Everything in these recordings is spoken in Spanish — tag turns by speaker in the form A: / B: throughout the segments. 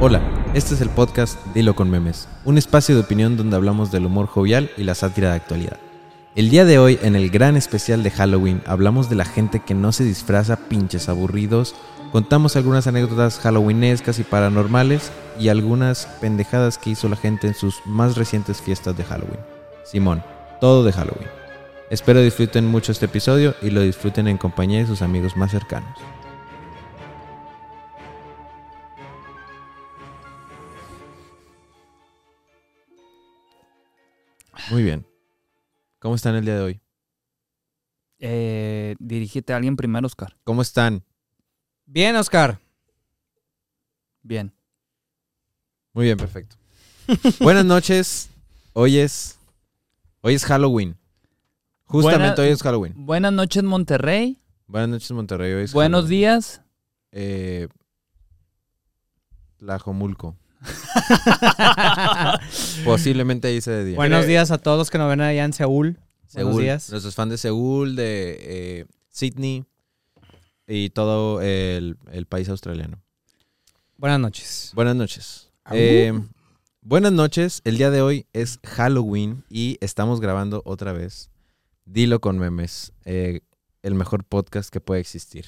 A: Hola, este es el podcast Dilo con Memes, un espacio de opinión donde hablamos del humor jovial y la sátira de actualidad. El día de hoy, en el gran especial de Halloween, hablamos de la gente que no se disfraza pinches aburridos, contamos algunas anécdotas halloweenescas y paranormales y algunas pendejadas que hizo la gente en sus más recientes fiestas de Halloween. Simón, todo de Halloween. Espero disfruten mucho este episodio y lo disfruten en compañía de sus amigos más cercanos. Muy bien. ¿Cómo están el día de hoy?
B: Eh, dirígete a alguien primero, Oscar.
A: ¿Cómo están?
C: Bien, Oscar.
B: Bien.
A: Muy bien, perfecto. Buenas noches. Hoy es. Hoy es Halloween. Justamente
B: Buena-
A: hoy es Halloween.
B: Buenas noches, Monterrey.
A: Buenas noches, Monterrey. Hoy es
B: Buenos
A: Halloween.
B: días.
A: Eh, Tlajomulco. Posiblemente ahí se de día.
C: Buenos días a todos los que nos ven allá en Seúl. Buenos
A: Seúl.
C: días.
A: Nuestros fans de Seúl, de eh, Sydney y todo el, el país australiano.
C: Buenas noches.
A: Buenas noches. Eh, buenas noches. El día de hoy es Halloween y estamos grabando otra vez Dilo con memes, eh, el mejor podcast que puede existir.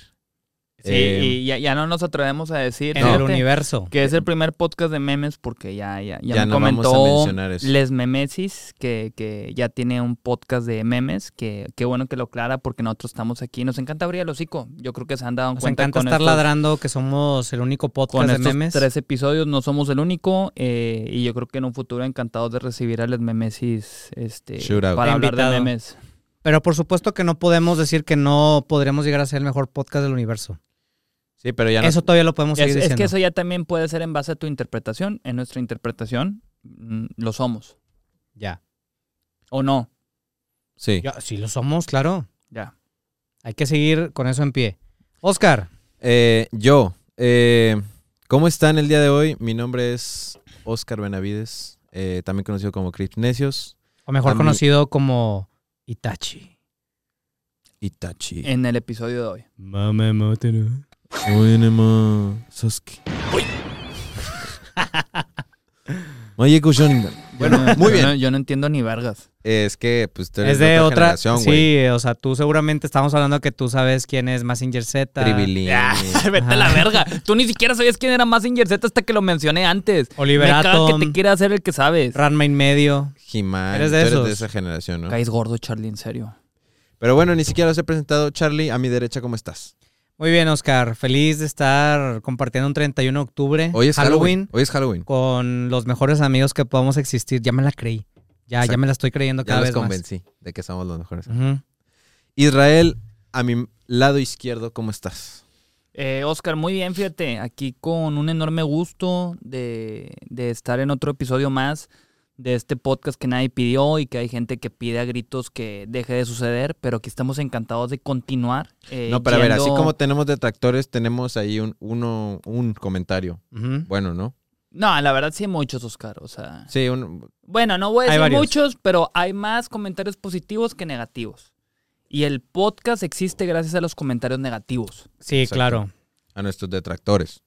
B: Sí,
A: Eh,
B: y ya, ya no nos atrevemos a decir
C: En el
B: fíjate,
C: universo.
B: que es el primer podcast de memes porque ya, ya, ya,
A: Ya
B: me
A: no
B: comentó. Les Memesis que, que ya tiene un podcast de memes. Que qué bueno que lo aclara porque nosotros estamos aquí. Nos encanta abrir el hocico. Yo creo que se han dado
C: Nos
B: cuenta
C: encanta
B: con
C: estar
B: estos-
C: ladrando que somos el único podcast
B: Con
C: de
B: estos
C: memes.
B: tres episodios no somos el único eh, y yo creo que en un futuro encantados de recibir a Les Memesis este,
A: Shootout.
B: para hablar de memes.
C: Pero por supuesto que no podemos decir que no podremos llegar a ser el mejor podcast del universo.
A: Sí, pero ya no.
C: Eso todavía lo podemos
B: Es,
C: seguir
B: es
C: diciendo.
B: que eso ya también puede ser en base a tu interpretación. En nuestra interpretación mm, lo somos.
C: Ya.
B: ¿O no?
A: Sí.
C: Ya, Sí lo somos, claro.
B: Ya.
C: Hay que seguir con eso en pie. Oscar,
A: Eh, yo, eh, ¿cómo están el día de hoy? Mi nombre es Oscar Benavides, eh, también conocido como Crips Necios.
C: o mejor conocido como Itachi.
A: Itachi.
B: En el episodio de hoy.
C: Mame mátelo.
A: Oinema Sasuke. Oye, Kushon. Bueno,
B: Yo no-
A: muy
B: yo
A: bien.
B: no- yo no entiendo ni vergas.
A: Es que, pues, tú eres
C: Es de otra.
A: generación, güey.
C: Sí, o sea, tú seguramente estamos hablando que tú sabes quién es Massinger Z.
A: Tribilín.
B: Ya, vete a la verga. Tú ni siquiera sabías quién era Mazinger Z hasta que lo mencioné antes.
C: Oliver
B: Me que te quiera hacer el que sabes.
C: Ranma en medio.
A: He-Man.
C: Eres de
A: eres
C: esos.
A: de esa generación, ¿no?
B: Caes gordo, Charlie, en serio.
A: Pero bueno, ni siquiera los he presentado. Charlie, a mi derecha, ¿cómo estás?
C: Muy bien, Oscar. Feliz de estar compartiendo un 31 de octubre.
A: Hoy es Halloween. Hoy es Halloween.
C: Con los mejores amigos que podamos existir. Ya me la creí. Ya, ya me la estoy creyendo
A: Ya
C: cada
A: los
C: vez
A: convencí de que somos los mejores. Israel, a mi lado izquierdo, ¿cómo estás?
B: Eh, Oscar, muy bien, fíjate, aquí con un enorme gusto de, de estar en otro episodio más de este podcast que nadie pidió y que hay gente que pide a gritos que deje de suceder, pero aquí estamos encantados de continuar. eh,
A: no, pero a ver, así como tenemos detractores, tenemos ahí un, uno, un comentario. Bueno, ¿no?
B: No, la verdad sí hay muchos, Oscar, o sea...
A: Sí, un,
B: Bueno, no voy a
C: Hay
B: decir muchos, pero hay más comentarios positivos que negativos. Y el podcast existe gracias a los comentarios negativos.
C: Sí,
A: Exacto.
C: claro.
A: a nuestros detractores.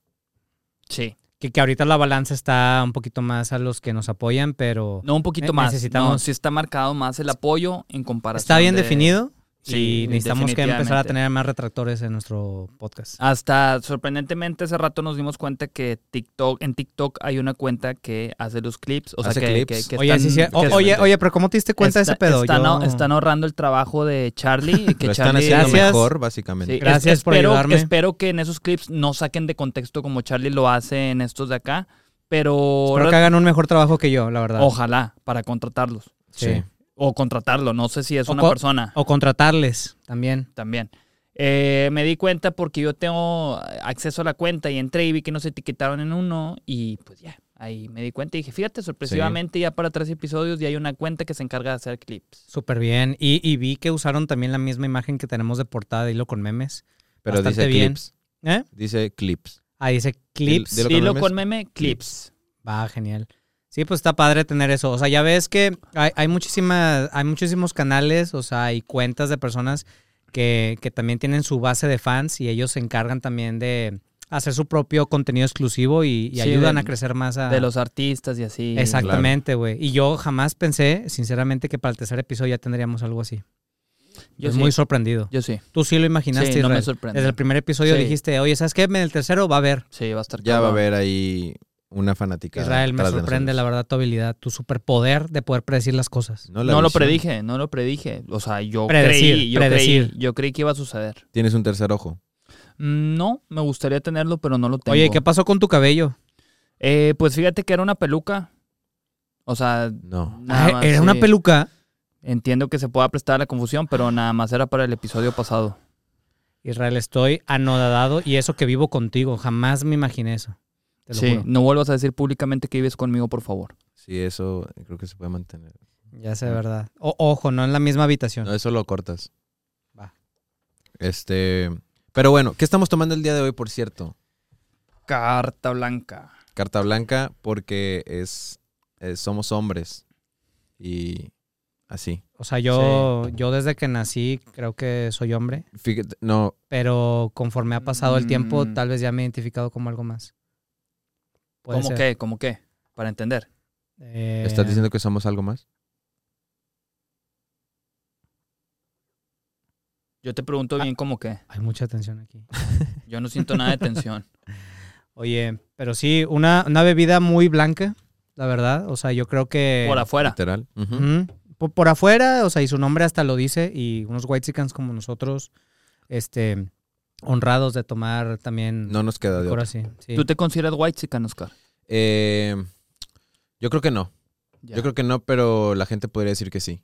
B: Sí.
C: Que, que ahorita la balanza está un poquito más a los que nos apoyan, pero
B: No, un poquito más.
C: necesitamos-
B: No, sí está marcado más el apoyo en comparación.
C: está bien
B: de-
C: definido.
B: Sí,
C: y necesitamos que empezar a tener más retractores en nuestro podcast.
B: Hasta sorprendentemente hace rato nos dimos cuenta que TikTok, en TikTok hay una cuenta que hace los clips. O sea,
A: Hace
B: que,
A: clips.
B: que- que
C: oye,
B: están-
C: sí, sí. O-
B: que
C: oye, oye, pero ¿cómo te diste cuenta
B: está-
C: de ese pedo?
B: Están,
C: Yo-
B: están ahorrando el trabajo de Charlie. y Que
A: Lo están
B: Charlie
A: haciendo
C: Gracias.
A: mejor, básicamente.
B: Sí,
C: Gracias
B: es-
C: por
B: espero,
C: ayudarme.
B: Espero que en esos clips no saquen de contexto como Charlie lo hace en estos de acá. Pero
C: Espero que hagan un mejor trabajo que yo, la verdad.
B: ojalá para contratarlos.
A: Sí.
B: O contratarlo. No sé si es
C: O
B: una persona.
C: O contratarles también.
B: También. Eh, me di cuenta porque yo tengo acceso a la cuenta y entré y vi que nos etiquetaron en uno y pues ya, ahí me di cuenta y dije, fíjate, sorpresivamente ya para tres episodios ya hay una cuenta que se encarga de hacer clips.
C: Súper bien. Y, y vi que usaron también la misma imagen que tenemos de portada de hilo con memes.
A: Pero
C: Bastante
A: dice
C: bien.
A: clips.
C: ¿Eh?
A: Dice clips.
C: Ah, dice clips.
A: Dilo con
B: Dilo
A: memes,
B: con meme, clips.
C: Va, genial. Sí, pues está padre tener eso. O sea, ya ves que hay, hay muchísimas, hay muchísimos canales, o sea, hay cuentas de personas que, que también tienen su base de fans y ellos se encargan también de hacer su propio contenido exclusivo y, y
B: Sí,
C: ayudan
B: de-
C: a crecer más a...
B: De los artistas y así.
C: Exactamente, güey. Y yo jamás pensé, sinceramente, que para el tercer episodio ya tendríamos algo así.
B: Yo
C: Estoy
B: sí.
C: muy sorprendido.
B: Yo sí.
C: Tú sí lo imaginaste,
B: Sí, no me sorprende.
C: Desde el primer episodio
B: Sí.
C: dijiste, oye, ¿sabes qué? En el tercero va a haber.
B: Sí, va a estar
A: Ya va a haber ahí una fanática.
C: Israel, me sorprende la verdad tu habilidad, tu superpoder de poder predecir las cosas.
A: No, la
B: No lo predije, no lo predije. O sea, yo
C: Predecir,
B: creí, yo
C: predecir.
B: creí, yo creí que iba a suceder.
A: Tienes un tercer ojo.
B: Mm, No, me gustaría tenerlo, pero no lo tengo.
C: Oye, ¿qué pasó con tu cabello?
B: Eh, pues fíjate que era una peluca. O sea,
A: No.
B: nada
C: Ah,
B: más,
C: Era una peluca.
B: Entiendo que se pueda prestar a la confusión, pero nada más era para el episodio pasado.
C: Israel, estoy anodadado y eso que vivo contigo. Jamás me imaginé eso. Te lo
B: Sí,
C: juro.
B: no vuelvas a decir públicamente que vives conmigo, por favor.
A: Sí, eso creo que se puede mantener.
C: Ya sé, verdad. O- ojo, no en la misma habitación.
A: No, eso lo cortas.
C: Va.
A: Este. Pero bueno, ¿qué estamos tomando el día de hoy, por cierto?
B: Carta blanca.
A: Carta blanca, porque es, es- somos hombres. Y así.
C: O sea, yo, yo desde que nací creo que soy hombre,
A: Fíjate, no,
C: pero conforme ha pasado el tiempo,
B: Mm.
C: tal vez ya me he identificado como algo más. Puede
B: ¿Cómo
C: ser.
B: qué? ¿Cómo qué? Para entender.
C: Eh,
A: ¿estás diciendo que somos algo más?
B: Yo te pregunto bien cómo qué.
C: Hay mucha tensión aquí.
B: Yo no siento nada de tensión.
C: Oye, pero sí, una, una bebida muy blanca, la verdad. O sea, yo creo que...
B: Por afuera.
A: Literal.
C: Por, por afuera, o sea, y su nombre hasta lo dice, y unos white como nosotros, este, honrados de tomar también
A: No nos queda de otra.
C: así. sí.
B: ¿Tú te consideras white chican, Oscar?
A: Eh, yo creo que no.
B: Ya.
A: Yo creo que no, pero la gente podría decir que sí.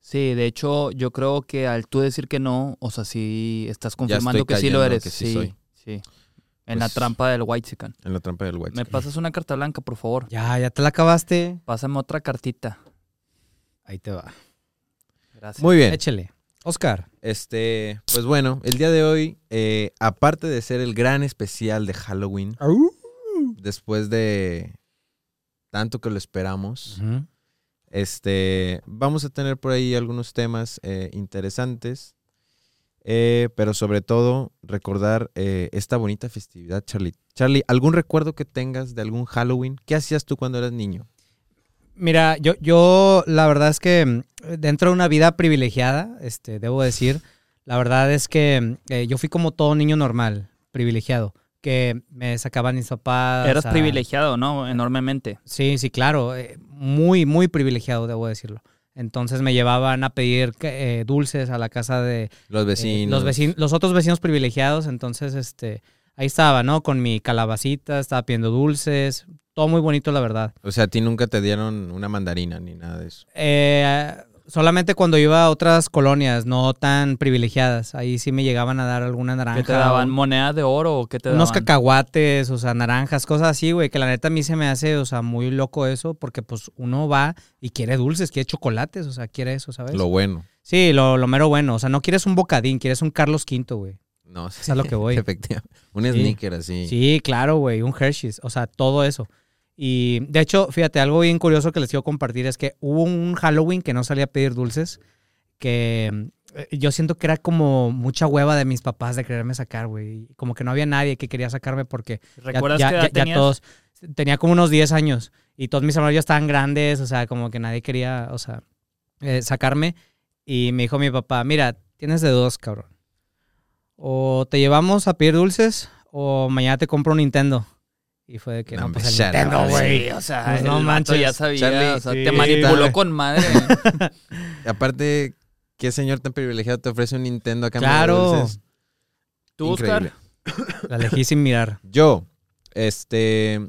B: Sí, de hecho, yo creo que al tú decir que no, o sea, sí estás confirmando que sí lo eres.
A: que sí
B: sí,
A: soy.
B: sí. En la
A: Pues-
B: trampa del white chican.
A: En la trampa del white.
B: ¿Me pasas una carta blanca, por favor?
C: Ya, ya te la acabaste.
B: Pásame otra cartita.
C: Ahí te va.
B: Gracias.
A: Muy bien.
C: Échele. Oscar.
A: Este, pues bueno, el día de hoy, eh, aparte de ser el gran especial de Halloween, después de tanto que lo esperamos, este, vamos a tener por ahí algunos temas eh, interesantes, eh, pero sobre todo recordar eh, esta bonita festividad, Charlie. Charlie, ¿algún recuerdo que tengas de algún Halloween? ¿Qué hacías tú cuando eras niño?
C: Mira, yo, yo la verdad es que mm, dentro de una vida privilegiada, este, debo decir, la verdad es que eh, yo fui como todo niño normal, privilegiado, que me sacaban mis papás.
B: Eras
C: a-
B: privilegiado, ¿no? Enormemente.
C: Sí, sí, claro, eh, muy, muy privilegiado, debo decirlo. Entonces me llevaban a pedir eh, dulces a la casa de
A: Los
C: eh,
A: vecinos.
C: los, vecinos, los otros vecinos privilegiados. Entonces, este, ahí estaba, ¿no? Con mi calabacita, estaba pidiendo dulces, todo muy bonito, la verdad.
A: O sea, a ti nunca te dieron una mandarina ni nada de eso.
C: Eh, solamente cuando iba a otras colonias no tan privilegiadas, ahí sí me llegaban a dar alguna naranja.
B: ¿Qué te daban?
C: o
B: ¿Monedas de oro o qué te daban?
C: unos cacahuates, o sea, naranjas, cosas así, güey, que la neta a mí se me hace, o sea, muy loco eso, porque pues uno va y quiere dulces, quiere chocolates, o sea, quiere eso, ¿sabes?
A: Lo bueno.
C: Sí, lo, lo mero bueno, o sea, no quieres un bocadín, quieres un Carlos V, güey.
A: No,
C: Es a lo que voy.
A: Efectivamente. Un
C: Sí.
A: sneaker así.
C: Sí, claro, güey, un Hershey's, o sea, todo eso. Y de hecho, fíjate, algo bien curioso que les quiero compartir es que hubo un Halloween que no salía a pedir dulces, que eh, yo siento que era como mucha hueva de mis papás de quererme sacar, güey. Como que no había nadie que quería sacarme porque
B: ¿Recuerdas
C: ya,
B: edad
C: ya- todos, tenía como unos 10 años y todos mis hermanos ya estaban grandes, o sea, como que nadie quería, o sea, eh, sacarme. Y me dijo mi papá, mira, tienes de dos, cabrón. O te llevamos a pedir dulces o mañana te compro un Nintendo. Y fue de que
A: No,
C: no, pues el Nintendo, güey.
B: O sea,
C: Pues no manches.
B: ya sabía,
A: Charlie,
B: o sea,
C: sí.
B: te manipuló con madre.
A: Aparte, ¿qué señor tan privilegiado te ofrece un Nintendo a cambio
C: Claro.
A: de dulces?
B: ¿Tú,
A: Increíble.
B: Oscar?
C: La elegí sin mirar.
A: Yo, este,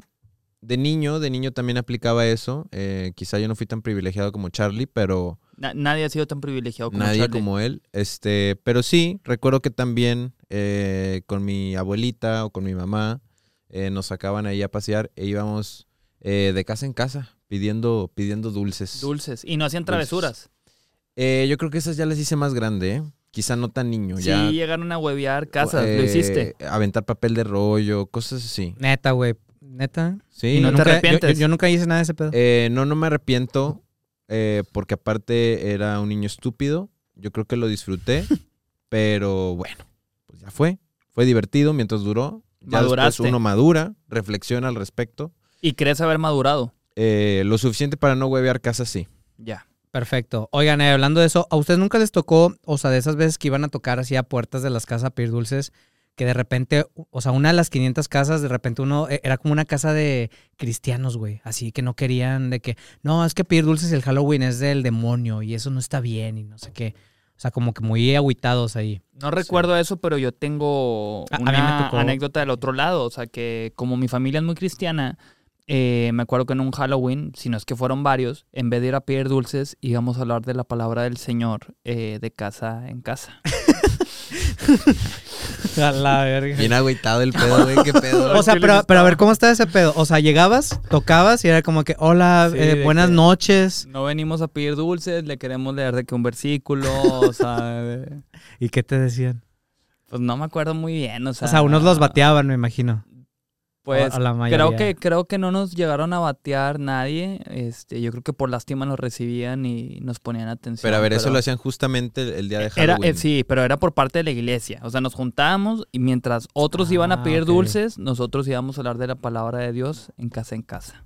A: de niño, de niño también aplicaba eso. Eh, quizá yo no fui tan privilegiado como Charlie, pero
B: Na- nadie ha sido tan privilegiado como
A: nadie
B: Charlie.
A: como él. Este, pero sí, recuerdo que también eh, con mi abuelita o con mi mamá eh, nos sacaban ahí a pasear e íbamos eh, de casa en casa pidiendo, pidiendo dulces.
B: Dulces. Y no hacían travesuras.
A: Eh, yo creo que esas ya las hice más grande, ¿eh? Quizá no tan niño,
B: Sí,
A: ya.
B: llegaron a huevear casas. lo
A: eh,
B: hiciste.
A: Aventar papel de rollo, cosas así.
C: Neta, güey. Neta.
A: Sí,
B: Y no te
C: yo-
B: arrepientes.
C: Yo, yo nunca hice nada de ese pedo.
A: Eh, no, no me arrepiento, eh, porque aparte era un niño estúpido. Yo creo que lo disfruté, pero bueno, pues ya fue. Fue divertido mientras duró Ya
B: Maduraste.
A: uno madura, reflexiona al respecto.
B: ¿Y crees haber madurado?
A: Eh, lo suficiente para no huevear casas, sí.
B: Ya.
C: Perfecto. Oigan, eh, hablando de eso, ¿a ustedes nunca les tocó, o sea, de esas veces que iban a tocar así a puertas de las casas a pedir dulces, que de repente, o sea, una de las 500 casas, de repente uno, eh, era como una casa de cristianos, güey, así que no querían de que, no, es que pedir dulces y el Halloween es del demonio y eso no está bien y no sé qué. O sea, como que muy agüitados ahí.
B: No recuerdo eso, pero yo tengo
C: A- a mí me
B: una anécdota del otro lado. O sea, que como mi familia es muy cristiana, eh, me acuerdo que en un Halloween, si no es que fueron varios, en vez de ir a pedir dulces, íbamos a hablar de la palabra del Señor eh, de casa en casa.
C: A la verga.
A: Bien agüitado el pedo, güey. ¿Qué pedo?
C: O sea,
B: ¿Qué
C: pero, pero a ver? ¿cómo está ese pedo? O sea, llegabas, tocabas y era como que, hola,
B: Sí,
C: eh,
B: de
C: buenas
B: que-
C: noches.
B: No venimos a pedir dulces, le queremos leer de que un versículo, o sea, de-
C: ¿Y qué te decían?
B: pues no me acuerdo muy bien. O sea,
C: O sea, unos los bateaban, me imagino.
B: Pues
C: a la mayoría.
B: creo que, creo que no nos llegaron a batear nadie. Este, yo creo que por lástima nos recibían y nos ponían atención.
A: Pero a ver, eso lo hacían justamente el, el día de
B: Era,
A: Halloween.
B: eh, sí, pero era por parte de la iglesia. O sea, nos juntábamos y mientras otros iban
C: Ah,
B: a pedir
C: ok.
B: dulces, nosotros íbamos a hablar de la palabra de Dios en casa en casa.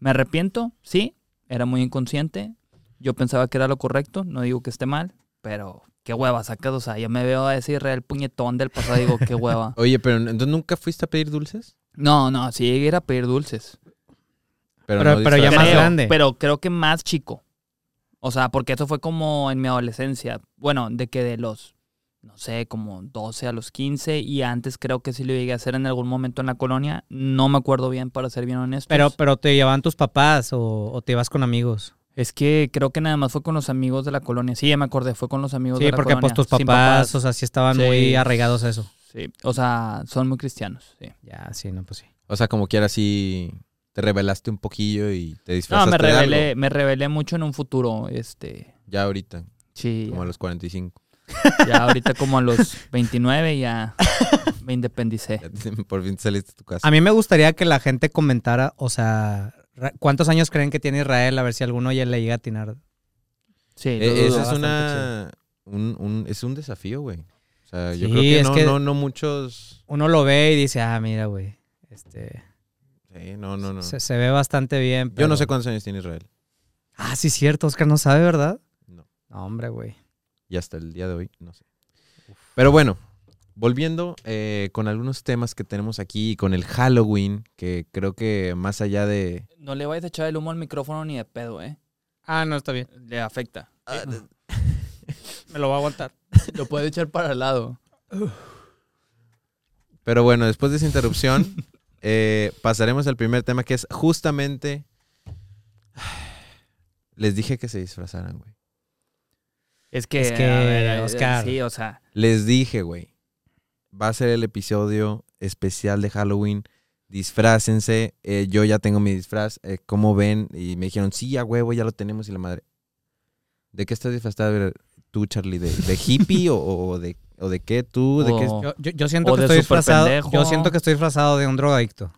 B: ¿Me arrepiento? Sí, era muy inconsciente. Yo pensaba que era lo correcto, no digo que esté mal, pero qué hueva sacas. O sea, yo me veo a ese Israel puñetón del pasado y digo, qué hueva.
A: Oye, pero entonces nunca fuiste a pedir dulces?
B: No, no, sí llegué a ir a pedir dulces.
C: Pero-
A: no
C: pero ya más
B: Creo,
C: grande.
B: Pero creo que más chico. O sea, porque eso fue como en mi adolescencia. Bueno, de que de los, no sé, como 12 a los 15 y antes creo que sí lo llegué a hacer en algún momento en la colonia. No me acuerdo bien, para ser bien honesto.
C: Pero, pero te llevaban tus papás o, o te ibas con amigos.
B: es que creo que nada más fue con los amigos de la colonia. Sí, ya me acordé, fue con los amigos de
C: Sí,
B: la
C: porque
B: colonia.
C: pues tus
B: sin
C: papás, o sea, sí estaban
B: Sí.
C: muy arraigados a eso.
B: Sí, o sea, son muy cristianos, sí.
C: Ya, sí, no, pues sí.
A: O sea, como quiera así te revelaste un poquillo y te
B: No,
A: disfrazaste
B: me
A: de algo.
B: rebelé, me rebelé mucho en un futuro, este...
A: Ya ahorita,
B: Sí,
A: como a los 45.
B: Ya ahorita como a los 29 ya me independicé.
A: Ya por fin saliste de tu casa.
C: A mí me gustaría que la gente comentara, o sea, ¿cuántos años creen que tiene Israel? A ver si alguno ya le llega a atinar.
B: Sí,
A: Eh, eso es una... Un, un- es un desafío, güey. Sea, yo
C: Sí,
A: creo que,
C: es
A: no,
C: que-
A: no, no muchos...
C: Uno lo ve y dice, ah, mira, güey, este,
A: Sí, no, no, no.
C: se, se ve bastante bien.
A: Yo no
C: pero-
A: sé cuántos años tiene Israel.
C: Ah, sí, cierto, Oscar no sabe, ¿verdad?
A: No.
C: No, hombre, güey.
A: Y hasta el día de hoy, no sé. Pero bueno, volviendo eh, con algunos temas que tenemos aquí, con el Halloween, que creo que más allá de...
B: No le vayas a echar el humo al micrófono ni de pedo, ¿eh?
C: Ah, no, está bien.
B: Le afecta.
C: Me lo va a aguantar.
B: Lo puede echar para el lado.
A: Pero bueno, después de esa interrupción, eh, pasaremos al primer tema que es justamente... Les dije que se disfrazaran, güey.
B: Es que,
C: Es que,
B: a ver,
C: Oscar.
B: Sí, o sea,
A: Les dije, güey. Va a ser el episodio especial de Halloween. Disfrácense. Eh, yo ya tengo mi disfraz. Eh, ¿Cómo ven? Y me dijeron, sí, a huevo, ya lo tenemos. Y la madre. ¿De qué estás disfrazado tú, Charlie? ¿De, de hippie o, o de, o de qué tú? ¿De qué?
C: Yo, yo- yo siento
B: O
C: que
B: de
C: estoy disfrazado.
B: pendejo.
C: Yo siento que estoy disfrazado de un drogadicto.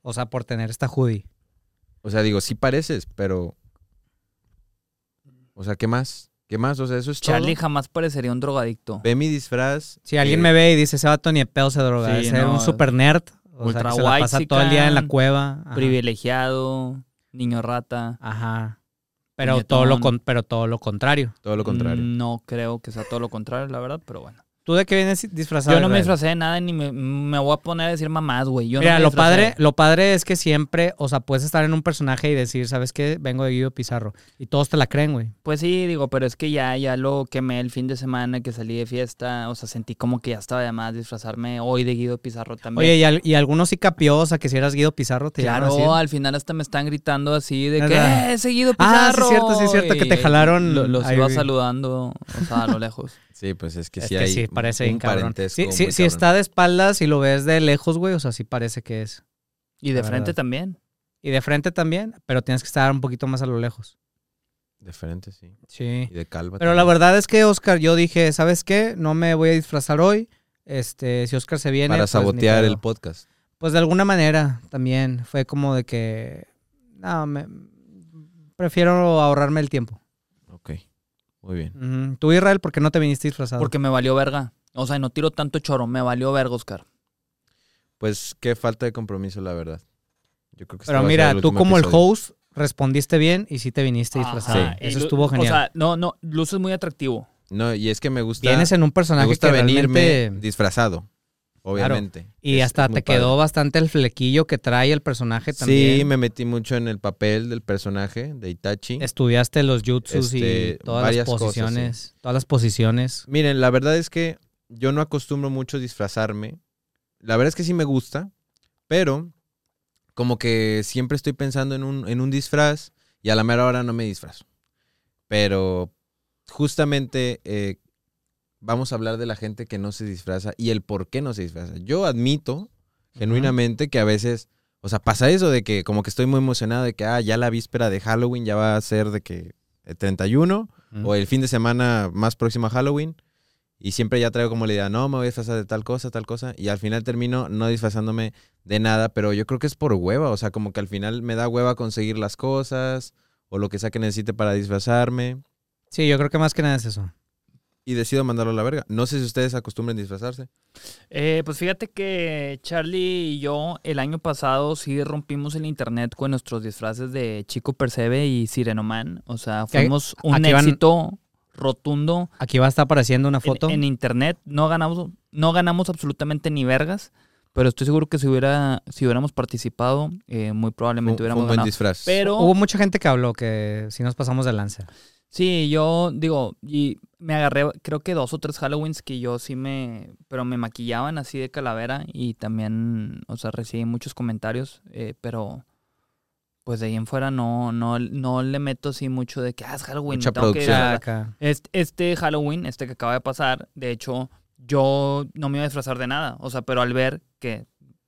C: O sea, por tener esta hoodie.
A: O sea, digo, sí pareces, pero... O sea, ¿qué más? ¿Qué más? O sea, eso es
B: Charlie
A: todo.
B: jamás parecería un drogadicto.
A: Ve mi disfraz.
C: Si alguien
A: eh,
C: me ve y dice, ese vato ni de pedo se droga,
B: Sí,
C: es
B: no,
C: un super nerd. O sea,
B: ultra
C: que se la pasa todo el día en la cueva. Ajá.
B: Privilegiado, niño rata.
C: Ajá. Pero todo, lo con- pero todo lo contrario.
A: Todo lo contrario.
B: No creo que sea todo lo contrario, la verdad, pero bueno.
C: ¿Tú de qué vienes disfrazado?
B: Yo no me
C: Israel?
B: disfracé de nada ni me, me voy a poner a decir mamás, güey. Yo no
C: Mira,
B: me
C: lo padre, lo padre es que siempre, o sea, puedes estar en un personaje y decir, ¿sabes qué? Vengo de Guido Pizarro. Y todos te la creen, güey.
B: Pues sí, digo, pero es que ya, ya lo quemé el fin de semana que salí de fiesta. O sea, sentí como que ya estaba de más disfrazarme hoy de Guido Pizarro también.
C: Oye, y, al- y algunos sí capió, o sea, que si eras Guido Pizarro, te
B: Claro,
C: así.
B: al final hasta me están gritando así de que. ¡Eh, Seguido
C: Ah, sí,
B: Pizarro!
C: cierto, sí, cierto, que te jalaron
B: lo- los
C: ahí,
B: iba
C: güey.
B: saludando, o sea, a lo lejos.
A: Sí, pues es que
C: Es
A: sí
C: que
A: hay
C: sí, parece
A: un
C: cabrón. Sí, sí, si está de espaldas y lo ves de lejos, güey, o sea, sí parece que es.
B: Y de frente
C: verdad.
B: también.
C: Y de frente también, pero tienes que estar un poquito más a lo lejos.
A: De frente, sí.
C: Sí.
A: Y de calva.
C: Pero la verdad es que, Oscar, yo dije, ¿sabes qué? No me voy a disfrazar hoy. Este, si Oscar se viene.
A: Para
C: pues,
A: sabotear el podcast.
C: Pues de alguna manera también fue como de que. No, me, prefiero ahorrarme el tiempo.
A: Ok. Muy bien.
C: Ujú. Tú, Israel, ¿por qué no te viniste disfrazado?
B: Porque me valió verga. O sea, no tiro tanto choro, me valió verga, Oscar.
A: Pues qué falta de compromiso, la verdad. Yo creo que
C: Pero mira, tú como el host respondiste bien y sí te viniste disfrazado.
B: Y
C: Eso estuvo genial.
B: O sea, no, no, luces muy atractivo.
A: No, y es que me gusta,
C: Vienes en un
A: me
C: personaje
A: gusta
C: que
A: venirme
C: realmente...
A: disfrazado, obviamente.
C: Y
A: Es-
C: hasta
A: es
C: te quedó
A: padre.
C: bastante el flequillo que trae el personaje también.
A: Sí, me metí mucho en el papel del personaje de Itachi.
C: Estudiaste los jutsus
A: Este,
C: y todas las
A: cosas,
C: posiciones. Todas las posiciones.
A: Miren, la verdad es que yo no acostumbro mucho disfrazarme. La verdad es que sí me gusta, pero como que siempre estoy pensando en un, en un disfraz y a la mera hora no me disfrazo. Pero justamente eh, vamos a hablar de la gente que no se disfraza y el por qué no se disfraza. Yo admito genuinamente que a veces, o sea, pasa eso de que como que estoy muy emocionado de que, ah, ya la víspera de Halloween ya va a ser de que el 31
C: Ujú.
A: o el fin de semana más próximo a Halloween. Y siempre ya traigo como la idea, no, me voy a disfrazar de tal cosa, tal cosa. Y al final termino no disfrazándome de nada, pero yo creo que es por hueva. O sea, como que al final me da hueva conseguir las cosas o lo que sea que necesite para disfrazarme.
C: Sí, yo creo que más que nada es eso.
A: Y decido mandarlo a la verga. No sé si ustedes acostumbren disfrazarse.
B: Eh, pues fíjate que Charlie y yo el año pasado sí rompimos el internet con nuestros disfraces de Chico Percebe y Sirenoman. O sea, fuimos un
C: aquí van-
B: éxito rotundo
C: Aquí va a estar apareciendo una foto.
B: en internet. No ganamos, no ganamos absolutamente ni vergas, pero estoy seguro que si hubiera, si hubiéramos participado, eh, muy probablemente hubiéramos
A: un buen
B: ganado.
A: disfraz.
B: Pero
C: Hubo mucha gente que habló que si nos pasamos de lanza.
B: Sí, yo digo, y me agarré, creo que dos o tres Halloweens que yo sí me, pero me maquillaban así de calavera y también, o sea, recibí muchos comentarios, eh, pero pues de ahí en fuera no, no, no le meto así mucho de que, ah, es Halloween.
A: Mucha
B: tengo que
A: producción.
B: disfrazar".
C: Acá.
B: Este, este Halloween, este que acaba de pasar, de hecho, yo no me iba a disfrazar de nada. O sea, pero al ver que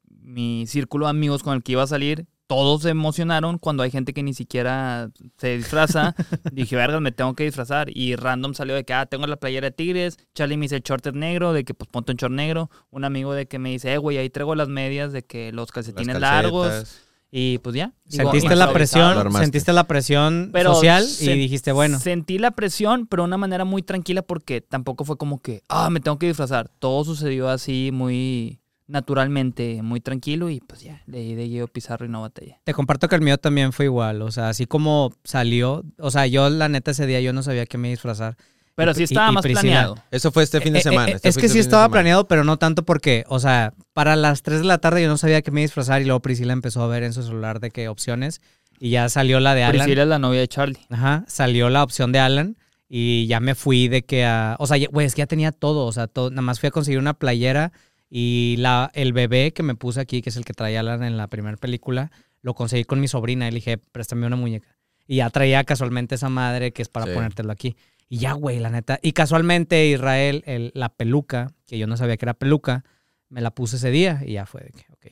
B: mi círculo de amigos con el que iba a salir, todos se emocionaron cuando hay gente que ni siquiera se disfraza. dije, vergas, me tengo que disfrazar. Y random salió de que, ah, tengo la playera de Tigres. Charlie me dice el short es negro, de que pues ponte un short negro. Un amigo de que me dice, eh, güey, ahí traigo las medias, de que los calcetines largos. Y pues ya. digo,
C: Sentiste la presión, sentiste la presión
B: Pero
C: social y dijiste, bueno,
B: Sentí la presión, pero de una manera muy tranquila porque tampoco fue como que, ah, me tengo que disfrazar. Todo sucedió así muy naturalmente, muy tranquilo y pues ya, leí de Guido Pizarro y no batallé.
C: te comparto que el mío también fue igual. O sea, así como salió, o sea, yo la neta ese día yo no sabía qué me disfrazar.
B: Pero
C: Y-
B: sí estaba
C: y
B: más planeado.
A: Eso fue este fin de
C: Eh, eh,
A: semana.
C: eh,
A: este
C: es que
A: este
C: sí estaba planeado, pero no tanto porque, o sea, para las 3 de la tarde yo no sabía qué me disfrazar y luego Priscila empezó a ver en su celular de qué opciones y ya salió la de Alan.
B: Priscila es la novia de Charlie.
C: Ajá, salió la opción de Alan y ya me fui de que a... O sea, güey, es que ya tenía todo, o sea, todo, nada más fui a conseguir una playera y la, el bebé que me puse aquí, que es el que traía Alan en la primera película, lo conseguí con mi sobrina y le dije, préstame una muñeca. Y ya traía casualmente esa madre que es para
A: Sí.
C: ponértelo aquí. Y ya, güey, la neta. Y casualmente Israel, el- la peluca, que yo no sabía que era peluca, me la puse ese día y ya fue de que, ok.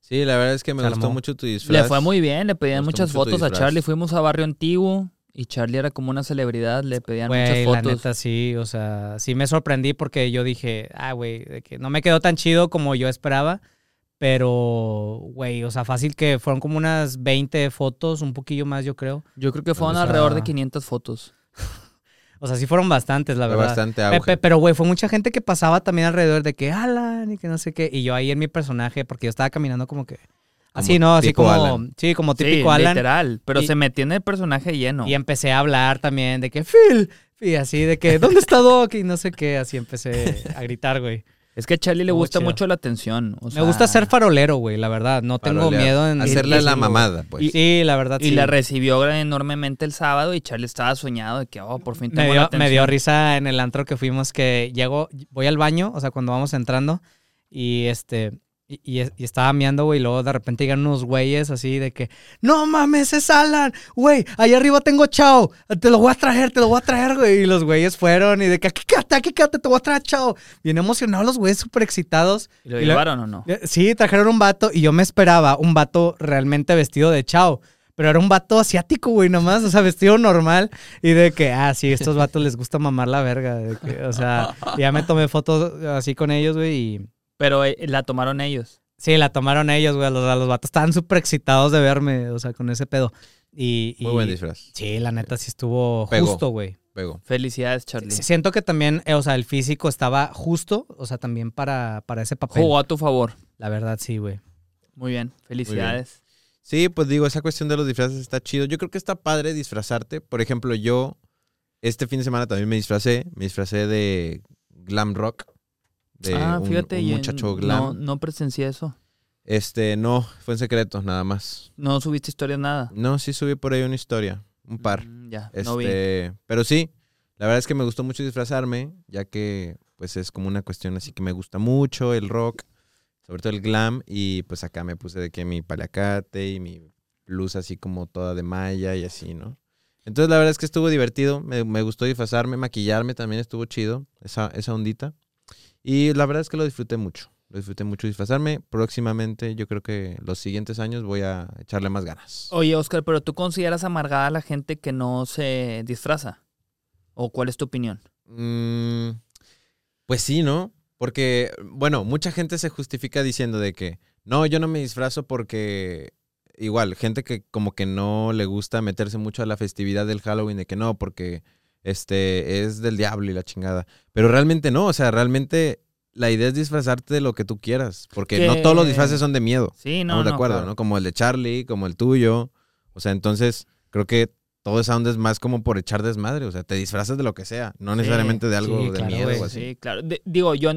A: Sí, la verdad es que me gustó mucho tu disfraz.
B: Le fue muy bien, le pedían muchas fotos a. Charlie. Fuimos a Barrio Antiguo y Charlie era como una celebridad, le pedían
C: Güey,
B: muchas
C: la
B: fotos.
C: neta sí, o sea, sí me sorprendí porque yo dije, ah, güey, de que no me quedó tan chido como yo esperaba, pero, güey, o sea, fácil que fueron como unas 20 fotos, un poquillo más, yo creo.
B: Yo creo que fueron
C: O sea-
B: alrededor de 500 fotos.
C: O sea, sí fueron bastantes, la
A: Fue
C: verdad.
A: bastante auge.
C: pe- pero, güey, fue mucha gente que pasaba también alrededor de que Alan y que no sé qué. Y yo ahí en mi personaje, porque yo estaba caminando como que. Así, ¿no? Así como.
A: Alan.
C: Sí, como
B: Sí,
C: típico Alan.
B: literal. Pero
C: Y-
B: se metió en el personaje lleno.
C: Y empecé a hablar también de que Phil. Y así de que, ¿dónde está Doc? Y no sé qué. Así empecé a gritar, güey.
B: Es que a Charlie le gusta
C: chido.
B: mucho la atención. o
C: Me gusta ser farolero, güey, la verdad. No tengo miedo en.
A: Hacerle la mamada, pues.
C: güey. Sí, la verdad,
B: Y
C: sí.
B: la recibió enormemente el sábado y Charlie estaba soñado de que, oh, por fin
C: me
B: tengo la
C: dio,
B: atención.
C: me dio risa en el antro que fuimos que llego, voy al baño, o sea, cuando vamos entrando, y este, y, y- y estaba meando, güey, y luego de repente llegan unos güeyes así de que, no mames, es Alan, güey, allá arriba tengo Chao, te lo voy a traer, te lo voy a traer, güey, y los güeyes fueron y de que, aquí quédate, aquí quédate, te voy a traer Chao. Bien emocionados los güeyes, súper excitados.
B: ¿Y lo
C: y
B: llevaron o no?
C: Eh, Sí, trajeron un vato y yo me esperaba un vato realmente vestido de Chao. Pero era un vato asiático, güey, nomás, o sea, vestido normal. Y de que, ah, sí, estos vatos les gusta mamar la verga. de que, o sea, ya me tomé fotos así con ellos, güey, y
B: Pero eh, la tomaron ellos.
C: sí, la tomaron ellos, güey. Los, los vatos estaban súper excitados de verme, o sea, con ese pedo. Y, y-
A: Muy buen disfraz.
C: Sí, la neta sí estuvo
A: Pegó.
C: justo, güey.
A: pegó.
B: Felicidades, Charlie.
C: Sí, Siento que también, eh, o sea, el físico estaba justo, o sea, también para, para ese papel.
B: Jugó a tu favor.
C: La verdad, sí, güey.
B: Muy bien, felicidades.
A: Sí, pues digo, esa cuestión de los disfraces está chido. Yo creo que está padre disfrazarte. Por ejemplo, yo este fin de semana también me disfracé. Me disfracé de glam rock. De
B: ah,
A: un-
B: fíjate,
A: un muchacho glam.
B: No, no presencié eso.
A: Este, no, fue en secreto, nada más.
B: No subiste historias nada.
A: No, sí subí por ahí una historia, un par.
B: Mm, ya,
A: Este,
B: no vi.
A: pero sí, la verdad es que me gustó mucho disfrazarme, ya que pues es como una cuestión así que me gusta mucho el rock, sobre todo el glam y pues acá me puse de que mi paliacate y mi blusa así como toda de malla y así, ¿no? Entonces la verdad es que estuvo divertido, me, me gustó disfrazarme, maquillarme también estuvo chido, esa, esa ondita. Y la verdad es que lo disfruté mucho, lo disfruté mucho disfrazarme. Próximamente yo creo que los siguientes años voy a echarle más ganas.
B: Oye, Oscar, pero tú consideras amargada a la gente que no se disfraza? ¿O cuál es tu opinión?
A: Mm, pues sí, ¿no? Porque, bueno, mucha gente se justifica diciendo de que, no, yo no me disfrazo porque, igual, gente que como que no le gusta meterse mucho a la festividad del Halloween, de que no, porque este es del diablo y la chingada. Pero realmente no, o sea, realmente la idea es disfrazarte de lo que tú quieras, porque
B: Que-
A: no todos los disfraces son de miedo.
B: Sí, no,
A: Estamos de acuerdo,
B: claro.
A: ¿no? Como el de Charlie, como el tuyo. O sea, entonces creo que todo esa onda es más como por echar desmadre. O sea, te disfrazas de lo que sea, no
B: Sí,
A: necesariamente de algo
C: sí,
A: de
C: claro,
A: miedo o así.
B: Sí, claro. De- digo, yo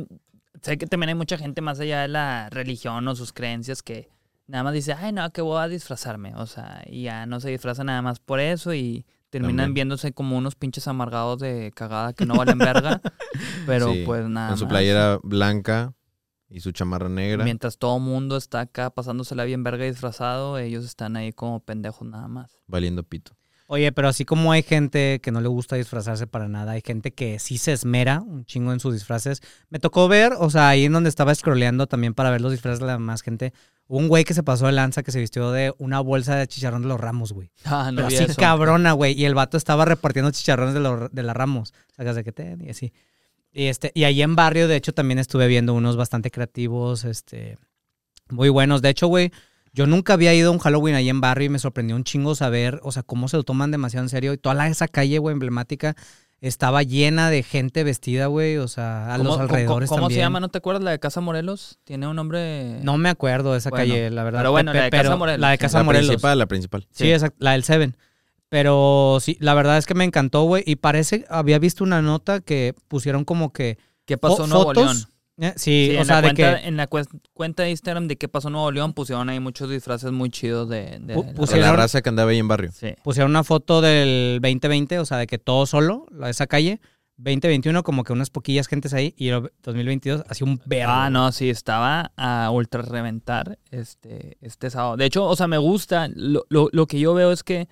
B: sé que también hay mucha gente más allá de la religión o sus creencias que nada más dice, ay, no, que voy a disfrazarme. O sea, y ya no se disfraza nada más por eso y terminan
A: También.
B: viéndose como unos pinches amargados de cagada que no valen verga. pero
A: Sí,
B: pues nada
A: Con su
B: más.
A: playera blanca y su chamarra negra.
B: Mientras todo mundo está acá pasándosela bien verga y disfrazado, ellos están ahí como pendejos nada más.
A: Valiendo pito.
C: Oye, pero así como hay gente que no le gusta disfrazarse para nada, hay gente que sí se esmera un chingo en sus disfraces. Me tocó ver, o sea, ahí en donde estaba scrolleando también para ver los disfraces de la más gente, hubo un güey que se pasó de lanza que se vistió de una bolsa de chicharrón de los ramos, güey.
B: Ah, no
C: Pero
B: vi
C: así
B: eso.
C: cabrona, güey. Y el vato estaba repartiendo chicharrones de, los, de las ramos. Sacas de que te y así. Y, este, y ahí en barrio, de hecho, también estuve viendo unos bastante creativos, este, muy buenos. De hecho, güey, yo nunca había ido a un Halloween ahí en barrio y me sorprendió un chingo saber, o sea, cómo se lo toman demasiado en serio. Y toda la- esa calle, güey, emblemática, estaba llena de gente vestida, güey, o sea, a
B: ¿Cómo-
C: los
B: cómo-
C: alrededores
B: ¿Cómo, se
C: también.
B: llama? ¿No te acuerdas la de Casa Morelos? Tiene un nombre...
C: No me acuerdo de esa
B: Bueno,
C: calle, la verdad.
B: pero bueno, la de Casa Morelos.
C: La de Casa
A: la
C: Morelos.
A: principal, la principal.
C: Sí,
B: Sí.
C: exacto, la del Seven. Pero sí, la verdad es que me encantó, güey. Y parece, había visto una nota que pusieron como que.
B: ¿Qué pasó en Nuevo. León?
C: Eh, sí,
B: Sí,
C: o
B: en,
C: sea,
B: la
C: de
B: cuenta,
C: que
B: en la cuenta de Instagram de qué pasó en Nuevo León pusieron ahí muchos disfraces muy chidos de... de la-
A: De raza que andaba ahí en barrio.
B: Sí.
C: pusieron una foto del 2020, o sea, de que todo solo, la- esa calle. 2021, como que unas poquillas gentes ahí. Y el 2022, así un verde.
B: Ah, no, sí, estaba a ultra reventar este, este sábado. De hecho, o sea, me gusta. Lo, lo- lo que yo veo es que,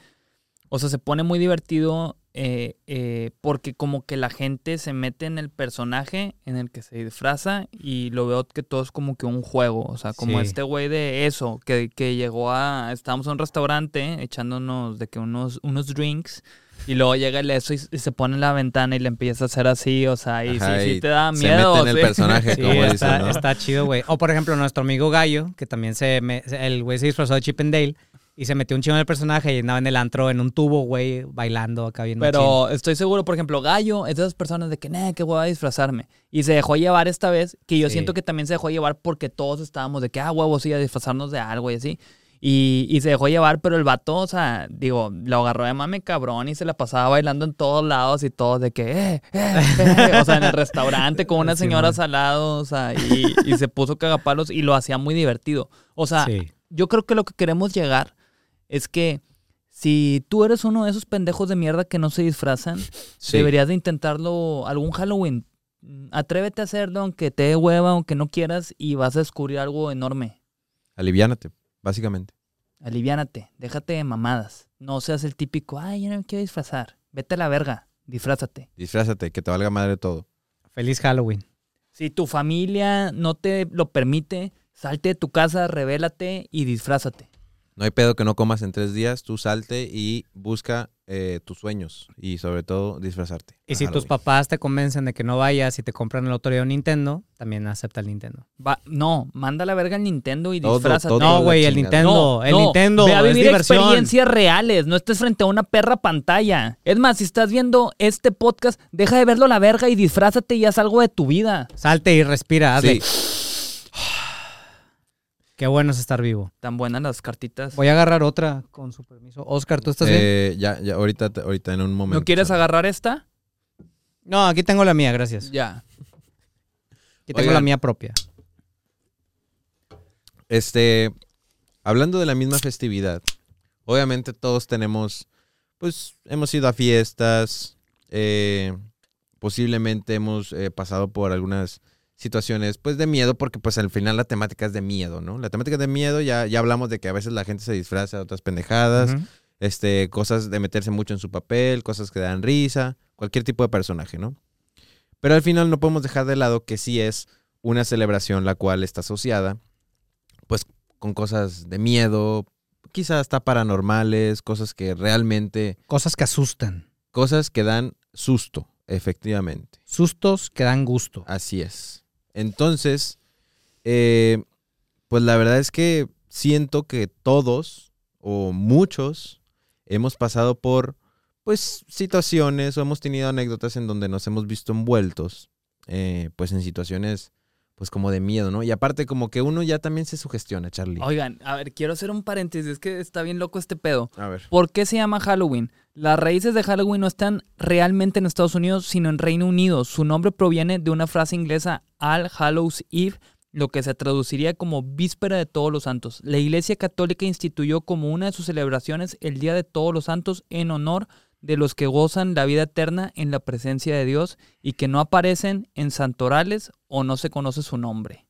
B: o sea, se pone muy divertido eh, eh, porque como que la gente se mete en el personaje en el que se disfraza y lo veo que todo es como que un juego. O sea, como
C: Sí.
B: este güey de eso, que, que llegó a... Estábamos en un restaurante echándonos de que unos, unos drinks y luego llega el eso y, y se pone en la ventana y le empieza a hacer así, o sea, y
A: Ajá,
B: sí, te da
A: se
B: miedo.
A: mete en el personaje,
C: Sí,
A: como
C: está,
A: dicen, ¿no?
C: está chido, güey. O por ejemplo, nuestro amigo Gallo, que también se me, se- el güey se disfrazó de Chip and Dale y se metió un chingo en el personaje y andaba en el antro en un tubo, güey, bailando acá bien machín.
B: Pero estoy seguro, por ejemplo, Gallo es de esas personas de que, nah, que voy a disfrazarme. Y se dejó llevar esta vez, que yo
C: Sí.
B: siento que también se dejó llevar porque todos estábamos de que, ah, huevo, sí, a disfrazarnos de algo y así. Y, y se dejó llevar, pero el vato, o sea, digo, lo agarró de mame cabrón y se la pasaba bailando en todos lados y todos de que, eh, eh, eh, o sea, en el restaurante con unas
C: Sí,
B: señoras
C: man.
B: al lado, o sea, y, y se puso cagapalos y lo hacía muy divertido. O sea,
C: Sí.
B: yo creo que lo que queremos llegar es que si tú eres uno de esos pendejos de mierda que no se disfrazan,
A: Sí.
B: deberías de intentarlo algún Halloween. Atrévete a hacerlo aunque te dé hueva, aunque no quieras y vas a descubrir algo enorme.
A: Aliviánate, básicamente.
B: Aliviánate, déjate de mamadas. No seas el típico, ay, yo no me quiero disfrazar. Vete a la verga, disfrázate.
A: Disfrázate, que te valga madre todo.
C: Feliz Halloween.
B: Si tu familia no te lo permite, salte de tu casa, revélate y disfrázate.
A: No hay pedo que no comas en tres días, tú salte y busca eh, tus sueños y sobre todo disfrazarte.
C: Y si tus papás te convencen de que no vayas y te compran el otro día un Nintendo, también acepta el Nintendo.
B: Va- no, manda la verga al Nintendo y
A: Todo,
B: disfrázate.
A: todo.
C: No, güey, el. Nintendo. el Nintendo.
B: Ve a
C: es
B: vivir
C: diversión.
B: experiencias reales, no estés frente a una perra pantalla. Es más, si estás viendo este podcast, deja de verlo a la verga y disfrázate y haz algo de tu vida.
C: Salte y respira. hazle.
A: Sí,
C: Qué bueno es estar vivo.
B: Tan buenas las cartitas.
C: Voy a agarrar otra con su permiso. Oscar, ¿tú estás bien?
A: eh, ya, ya, ahorita, te- ahorita en un momento.
B: ¿No quieres agarrar esta?
C: No, aquí tengo la mía, gracias.
B: Ya.
C: Aquí tengo
A: Oigan.
C: la mía propia.
A: Este, hablando de la misma festividad, obviamente todos tenemos, pues, hemos ido a fiestas, eh, posiblemente hemos eh, pasado por algunas situaciones, pues, de miedo, porque, pues, al final la temática es de miedo, ¿no? La temática es de miedo, ya, ya hablamos de que a veces la gente se disfraza de otras pendejadas, este, cosas de meterse mucho en su papel, cosas que dan risa, cualquier tipo de personaje, ¿no? Pero al final no podemos dejar de lado que sí es una celebración la cual está asociada, pues, con cosas de miedo, quizás hasta paranormales, cosas que realmente,
C: Cosas que asustan.
A: cosas que dan susto, efectivamente.
C: Sustos que dan gusto.
A: Así es. Entonces, eh, pues la verdad es que siento que todos o muchos hemos pasado por, pues, situaciones o hemos tenido anécdotas en donde nos hemos visto envueltos, eh, pues, en situaciones, pues, como de miedo, ¿no? Y aparte, como que uno ya también se sugestiona, Charlie.
B: Oigan, a ver, quiero hacer un paréntesis, es que está bien loco este pedo.
A: A ver.
B: ¿Por qué se llama Halloween? Las raíces de Halloween no están realmente en Estados Unidos, sino en Reino Unido. Su nombre proviene de una frase inglesa All Hallows Eve, lo que se traduciría como Víspera de Todos los Santos. La Iglesia Católica instituyó como una de sus celebraciones el Día de Todos los Santos en honor de los que gozan la vida eterna en la presencia de Dios y que no aparecen en santorales o no se conoce su nombre.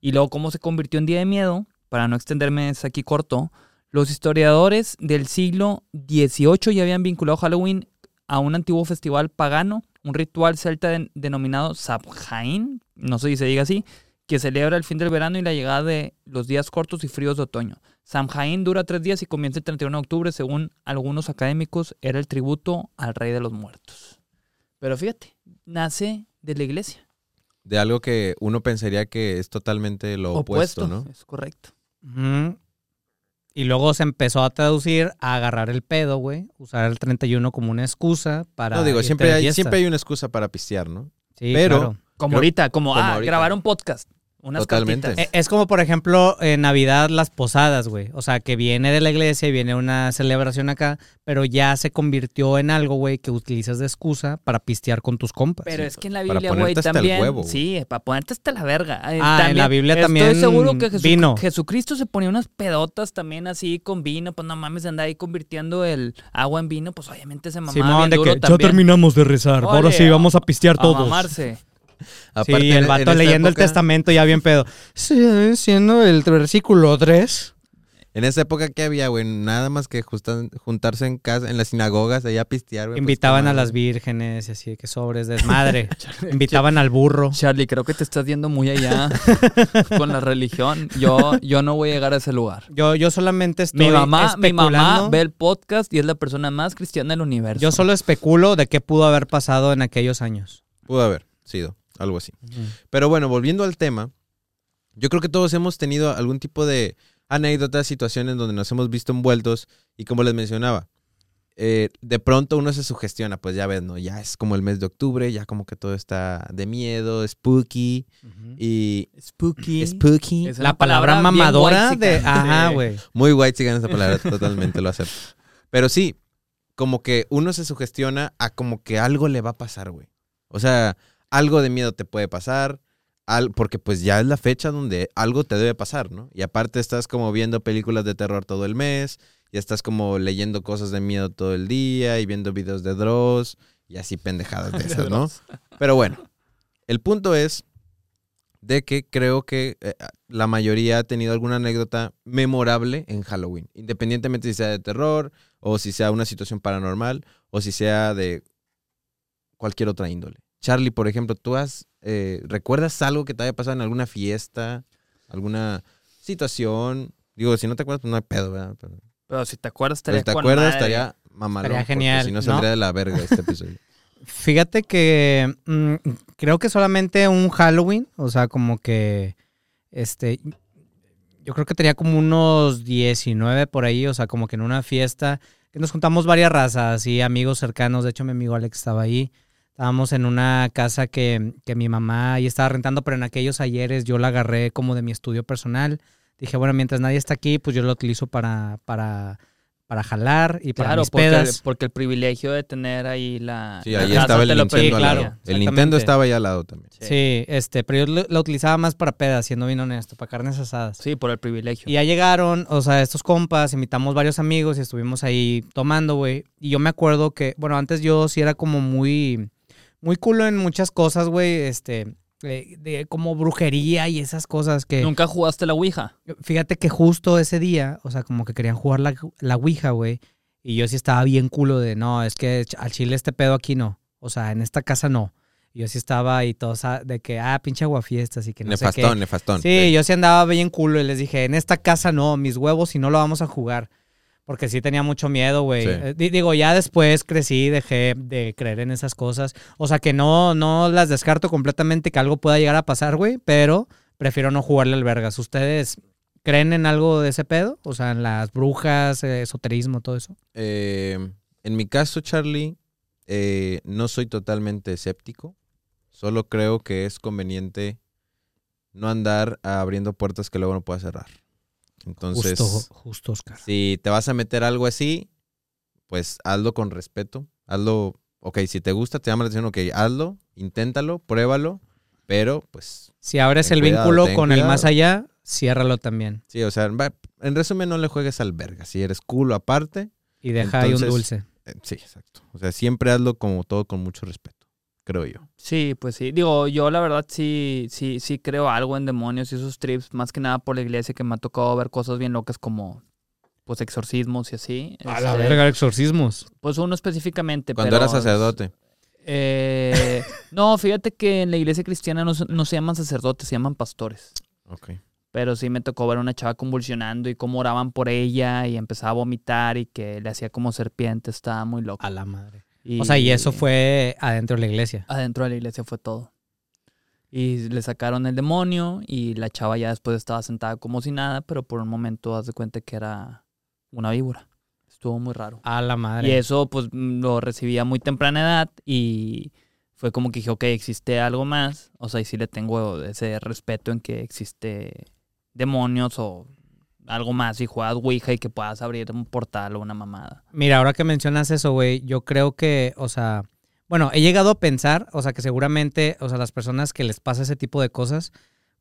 B: Y luego, ¿cómo se convirtió en Día de Miedo? Para no extenderme es aquí corto, los historiadores del siglo XVIII ya habían vinculado Halloween a un antiguo festival pagano, un ritual celta den- denominado Samhain, no sé si se diga así, que celebra el fin del verano y la llegada de los días cortos y fríos de otoño. Samhain dura tres días y comienza el 31 de octubre, según algunos académicos, era el tributo al rey de los muertos. Pero fíjate, nace de la iglesia.
A: De algo que uno pensaría que es totalmente lo opuesto, ¿no?
B: Es correcto.
C: Y luego se empezó a traducir a agarrar el pedo, güey. Usar el 31 como una excusa para.
A: No, digo, siempre hay, siempre hay una excusa para pistear, ¿no?
C: Sí,
A: pero-
C: claro.
B: Como
A: Creo-
B: ahorita, como,
A: como
B: ah,
A: ahorita.
B: grabar un podcast. Unas
A: Totalmente.
B: cartitas.
C: Eh, Es como, por ejemplo, en Navidad las posadas, güey. O sea, que viene de la iglesia y viene una celebración acá, pero ya se convirtió en algo, güey, que utilizas de excusa para pistear con tus compas.
B: Pero es que en la
A: para
B: Biblia, güey,
A: ponerte hasta el
B: también.
A: huevo,
B: sí, para ponerte hasta la verga. Eh,
C: Ah, en la Biblia también
B: Estoy seguro que Jesu-
C: vino.
B: Jesucristo se ponía unas pedotas también así con vino. Pues no mames, anda ahí convirtiendo el agua en vino. Pues obviamente se mamaba
C: Simón,
B: bien
C: de
B: duro
C: que ya terminamos de rezar. Ahora sí, vamos a pistear
B: A
C: todos.
B: mamarse.
C: Sí,
A: Aparte,
C: el
A: en-
C: vato leyendo el testamento ya bien pedo. Sí, siendo el versículo 3.
A: En esa época que había, güey, nada más que justan- juntarse en casa, en las sinagogas, allá a pistear, güey. pues,
C: Invitaban
A: qué
C: a las vírgenes y así, que sobres, desmadre. Invitaban al burro.
B: Charlie, creo que te estás yendo muy allá con la religión. Yo, yo no voy a llegar a ese lugar.
C: Yo, yo solamente estoy
B: Mi mamá, mi mamá ve el podcast y es la persona más cristiana del universo.
C: Yo solo especulo de qué pudo haber pasado en aquellos años.
A: Pudo haber sido, algo así. Pero bueno, volviendo al tema, yo creo que todos hemos tenido algún tipo de anécdotas, situaciones donde nos hemos visto envueltos y como les mencionaba, eh, de pronto uno se sugestiona, pues ya ves, ¿no? Ya es como el mes de octubre, ya como que todo está de miedo, spooky y...
B: Spooky.
A: Spooky.
B: Es
C: La palabra mamadora de... Ajá, güey.
A: Muy white sigan esa palabra, totalmente lo acepto. Pero sí, como que uno se sugestiona a como que algo le va a pasar, güey. O sea, algo de miedo te puede pasar, al, porque pues ya es la fecha donde algo te debe pasar, ¿no? Y aparte estás como viendo películas de terror todo el mes, ya estás como leyendo cosas de miedo todo el día y viendo videos de Dross y así pendejadas de esas, ¿no? Pero bueno, el punto es de que creo que eh, la mayoría ha tenido alguna anécdota memorable en Halloween, independientemente si sea de terror o si sea una situación paranormal o si sea de cualquier otra índole. Charlie, por ejemplo, ¿tú has, eh, recuerdas algo que te haya pasado en alguna fiesta, alguna situación? Digo, si no te acuerdas, pues no hay pedo, ¿verdad? Pero,
B: Pero si te acuerdas,
A: pero
B: estaría
A: si te
B: con
A: acuerdas,
B: madre.
A: estaría mamalón.
C: Estaría genial,
A: Si no
C: ¿no?
A: saldría de la verga este episodio.
C: Fíjate que mm, creo que solamente un Halloween, o sea, como que este yo creo que tenía como unos 19 por ahí, o sea, como que en una fiesta que nos juntamos varias razas y amigos cercanos, de hecho mi amigo Alex estaba ahí. Estábamos en una casa que, que mi mamá ahí estaba rentando, pero en aquellos ayeres yo la agarré como de mi estudio personal. Dije, bueno, mientras nadie está aquí, pues yo lo utilizo para, para, para jalar y para
B: Claro,
C: mis
B: porque,
C: pedas.
B: porque el privilegio de tener ahí la.
A: Sí,
B: la
A: ahí estaba el Nintendo al
C: claro.
A: lado. El. Nintendo estaba ahí al lado también.
B: Sí.
C: Sí, este, pero yo lo, lo utilizaba más para pedas, siendo bien honesto, para carnes asadas.
B: Sí, por el privilegio.
C: Y ya llegaron, o sea, estos compas, invitamos varios amigos y estuvimos ahí tomando, güey. Y yo me acuerdo que, bueno, antes yo sí era como muy, muy culo en muchas cosas, güey, este, de, de como brujería y esas cosas que...
B: ¿Nunca jugaste la Ouija?
C: Fíjate que justo ese día, o sea, como que querían jugar la, la Ouija, güey. Y yo sí estaba bien culo de, no, es que al chile este pedo aquí no. O sea, en esta casa no. Y yo sí estaba ahí todos de que, ah, pinche aguafiestas y que no sé
A: nefastón, nefastón.
C: Sí, yo sí andaba bien culo y les dije, en esta casa no, mis huevos y no lo vamos a jugar. Porque sí tenía mucho miedo, güey.
A: Sí.
C: Eh, di- digo, ya después crecí, dejé de creer en esas cosas. O sea, que no, no las descarto completamente que algo pueda llegar a pasar, güey, pero prefiero no jugarle al vergas. ¿Ustedes creen en algo de ese pedo? O sea, en las brujas, eh, esoterismo, todo eso.
A: Eh, en mi caso, Charlie, eh, no soy totalmente escéptico. Solo creo que es conveniente no andar abriendo puertas que luego no puedas cerrar. Entonces,
C: justo, justo, Oscar.
A: si te vas a meter algo así, pues hazlo con respeto. Hazlo, ok, si te gusta, te llama la atención, ok, hazlo, inténtalo, pruébalo, pero pues
C: Si abres el
A: cuidado,
C: vínculo con el más allá, ciérralo también.
A: sí, o sea, en resumen, no le juegues al verga. Si eres culo aparte,
C: Y deja ahí un dulce.
A: eh, sí, exacto. O sea, siempre hazlo como todo con mucho respeto, creo yo.
B: Sí, pues sí. Digo, yo la verdad sí, sí, sí creo algo en demonios y esos trips, más que nada por la iglesia que me ha tocado ver cosas bien locas como pues exorcismos y así.
C: A la
B: Este,
C: verga, exorcismos.
B: Pues uno específicamente.
A: Cuando
B: pero-
A: eras sacerdote.
B: Eh, no, fíjate que en la iglesia cristiana no, se- no se llaman sacerdotes, se llaman pastores.
A: Ok.
B: Pero sí me tocó ver a una chava convulsionando y cómo oraban por ella y empezaba a vomitar y que le hacía como serpiente, estaba muy loco.
C: A la madre.
B: Y-
C: O sea, y eso fue adentro de la iglesia.
B: Adentro de la iglesia fue todo. Y le sacaron el demonio y la chava ya después estaba sentada como si nada, pero por un momento haz de cuenta que era una víbora. Estuvo muy raro.
C: A la madre.
B: Y eso pues lo recibí a muy temprana edad y fue como que dije, ok, existe algo más. O sea, y sí le tengo ese respeto en que existe demonios o algo más y juegas Ouija y que puedas abrir un portal o una mamada.
C: Mira, ahora que mencionas eso, güey, yo creo que, o sea, bueno, he llegado a pensar, o sea, que seguramente, o sea, las personas que les pasa ese tipo de cosas,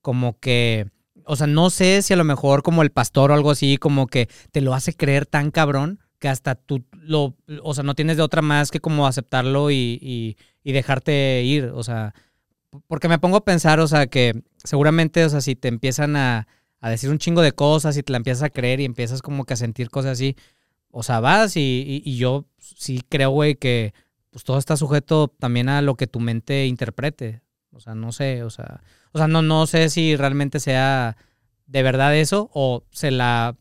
C: como que, o sea, no sé si a lo mejor como el pastor o algo así, como que te lo hace creer tan cabrón que hasta tú lo, o sea, no tienes de otra más que como aceptarlo y, y, y dejarte ir, o sea, porque me pongo a pensar, o sea, que seguramente, o sea, si te empiezan a, a decir un chingo de cosas y te la empiezas a creer y empiezas como que a sentir cosas así, o sea, vas y, y- y yo sí creo, güey, que pues todo está sujeto también a lo que tu mente interprete. O sea, no sé, o sea, o sea, no, no sé si realmente sea de verdad eso o se la,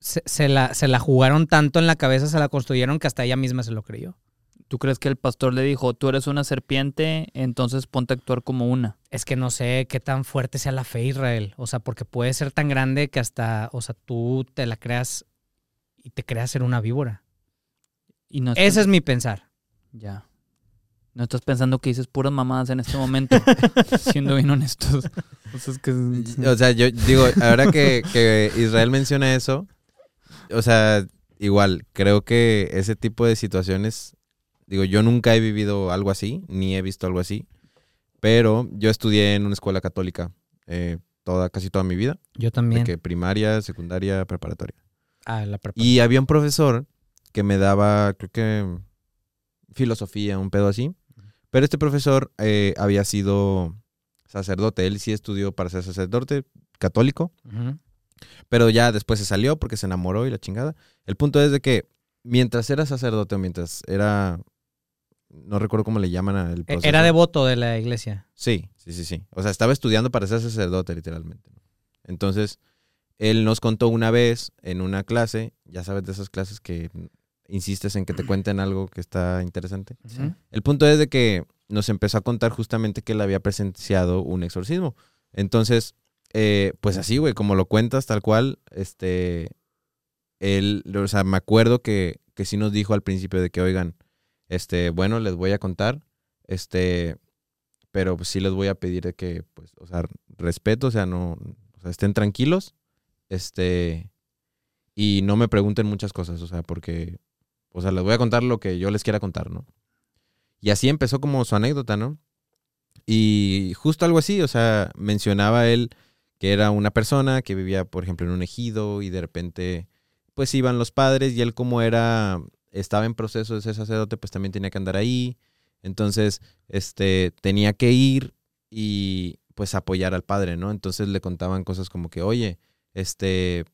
C: se, se la, se la jugaron tanto en la cabeza, se la construyeron que hasta ella misma se lo creyó.
B: ¿Tú crees que el pastor le dijo, tú eres una serpiente, entonces ponte a actuar como una?
C: Es que no sé qué tan fuerte sea la fe, Israel. O sea, porque puede ser tan grande que hasta, o sea, tú te la creas y te creas ser una víbora.
B: Y no
C: Ese es mi pensar.
B: Ya. No estás pensando que dices puras mamadas en este momento, siendo bien honestos. O sea, es que...
A: O sea, yo digo, ahora que, que Israel menciona eso, o sea, igual, creo que ese tipo de situaciones, digo, yo nunca he vivido algo así, ni he visto algo así, pero yo estudié en una escuela católica eh, toda, casi toda mi vida,
C: Yo también.
A: que primaria, secundaria, preparatoria.
C: Ah, la prepa.
A: Y había un profesor que me daba, creo que, filosofía, un pedo así. Pero este profesor eh, había sido sacerdote. Él sí estudió para ser sacerdote católico.
C: Ujú.
A: Pero ya después se salió porque se enamoró y la chingada. El punto es de que mientras era sacerdote o mientras era... No recuerdo cómo le llaman al
C: E-
A: proceso.
C: Era devoto de la iglesia.
A: Sí, sí, sí, sí. O sea, estaba estudiando para ser sacerdote, literalmente. Entonces, él nos contó una vez en una clase, ya sabes de esas clases que insistes en que te cuenten algo que está interesante. El punto es de que nos empezó a contar justamente que él había presenciado un exorcismo. Entonces, eh, pues así, güey, como lo cuentas tal cual, este, él, o sea, me acuerdo que, que sí nos dijo al principio de que, oigan, este, bueno, les voy a contar, este, pero pues sí les voy a pedir de que, pues, o sea, respeto, o sea, no, o sea, estén tranquilos, este, y no me pregunten muchas cosas, o sea, porque, o sea, les voy a contar lo que yo les quiera contar, ¿no? Y así empezó como su anécdota, ¿no? Y justo algo así, o sea, mencionaba él que era una persona que vivía, por ejemplo, en un ejido y de repente, pues iban los padres y él como era, estaba en proceso de ser sacerdote, pues también tenía que andar ahí. Entonces, este, tenía que ir y pues apoyar al padre, ¿no? Entonces le contaban cosas como que, oye, este,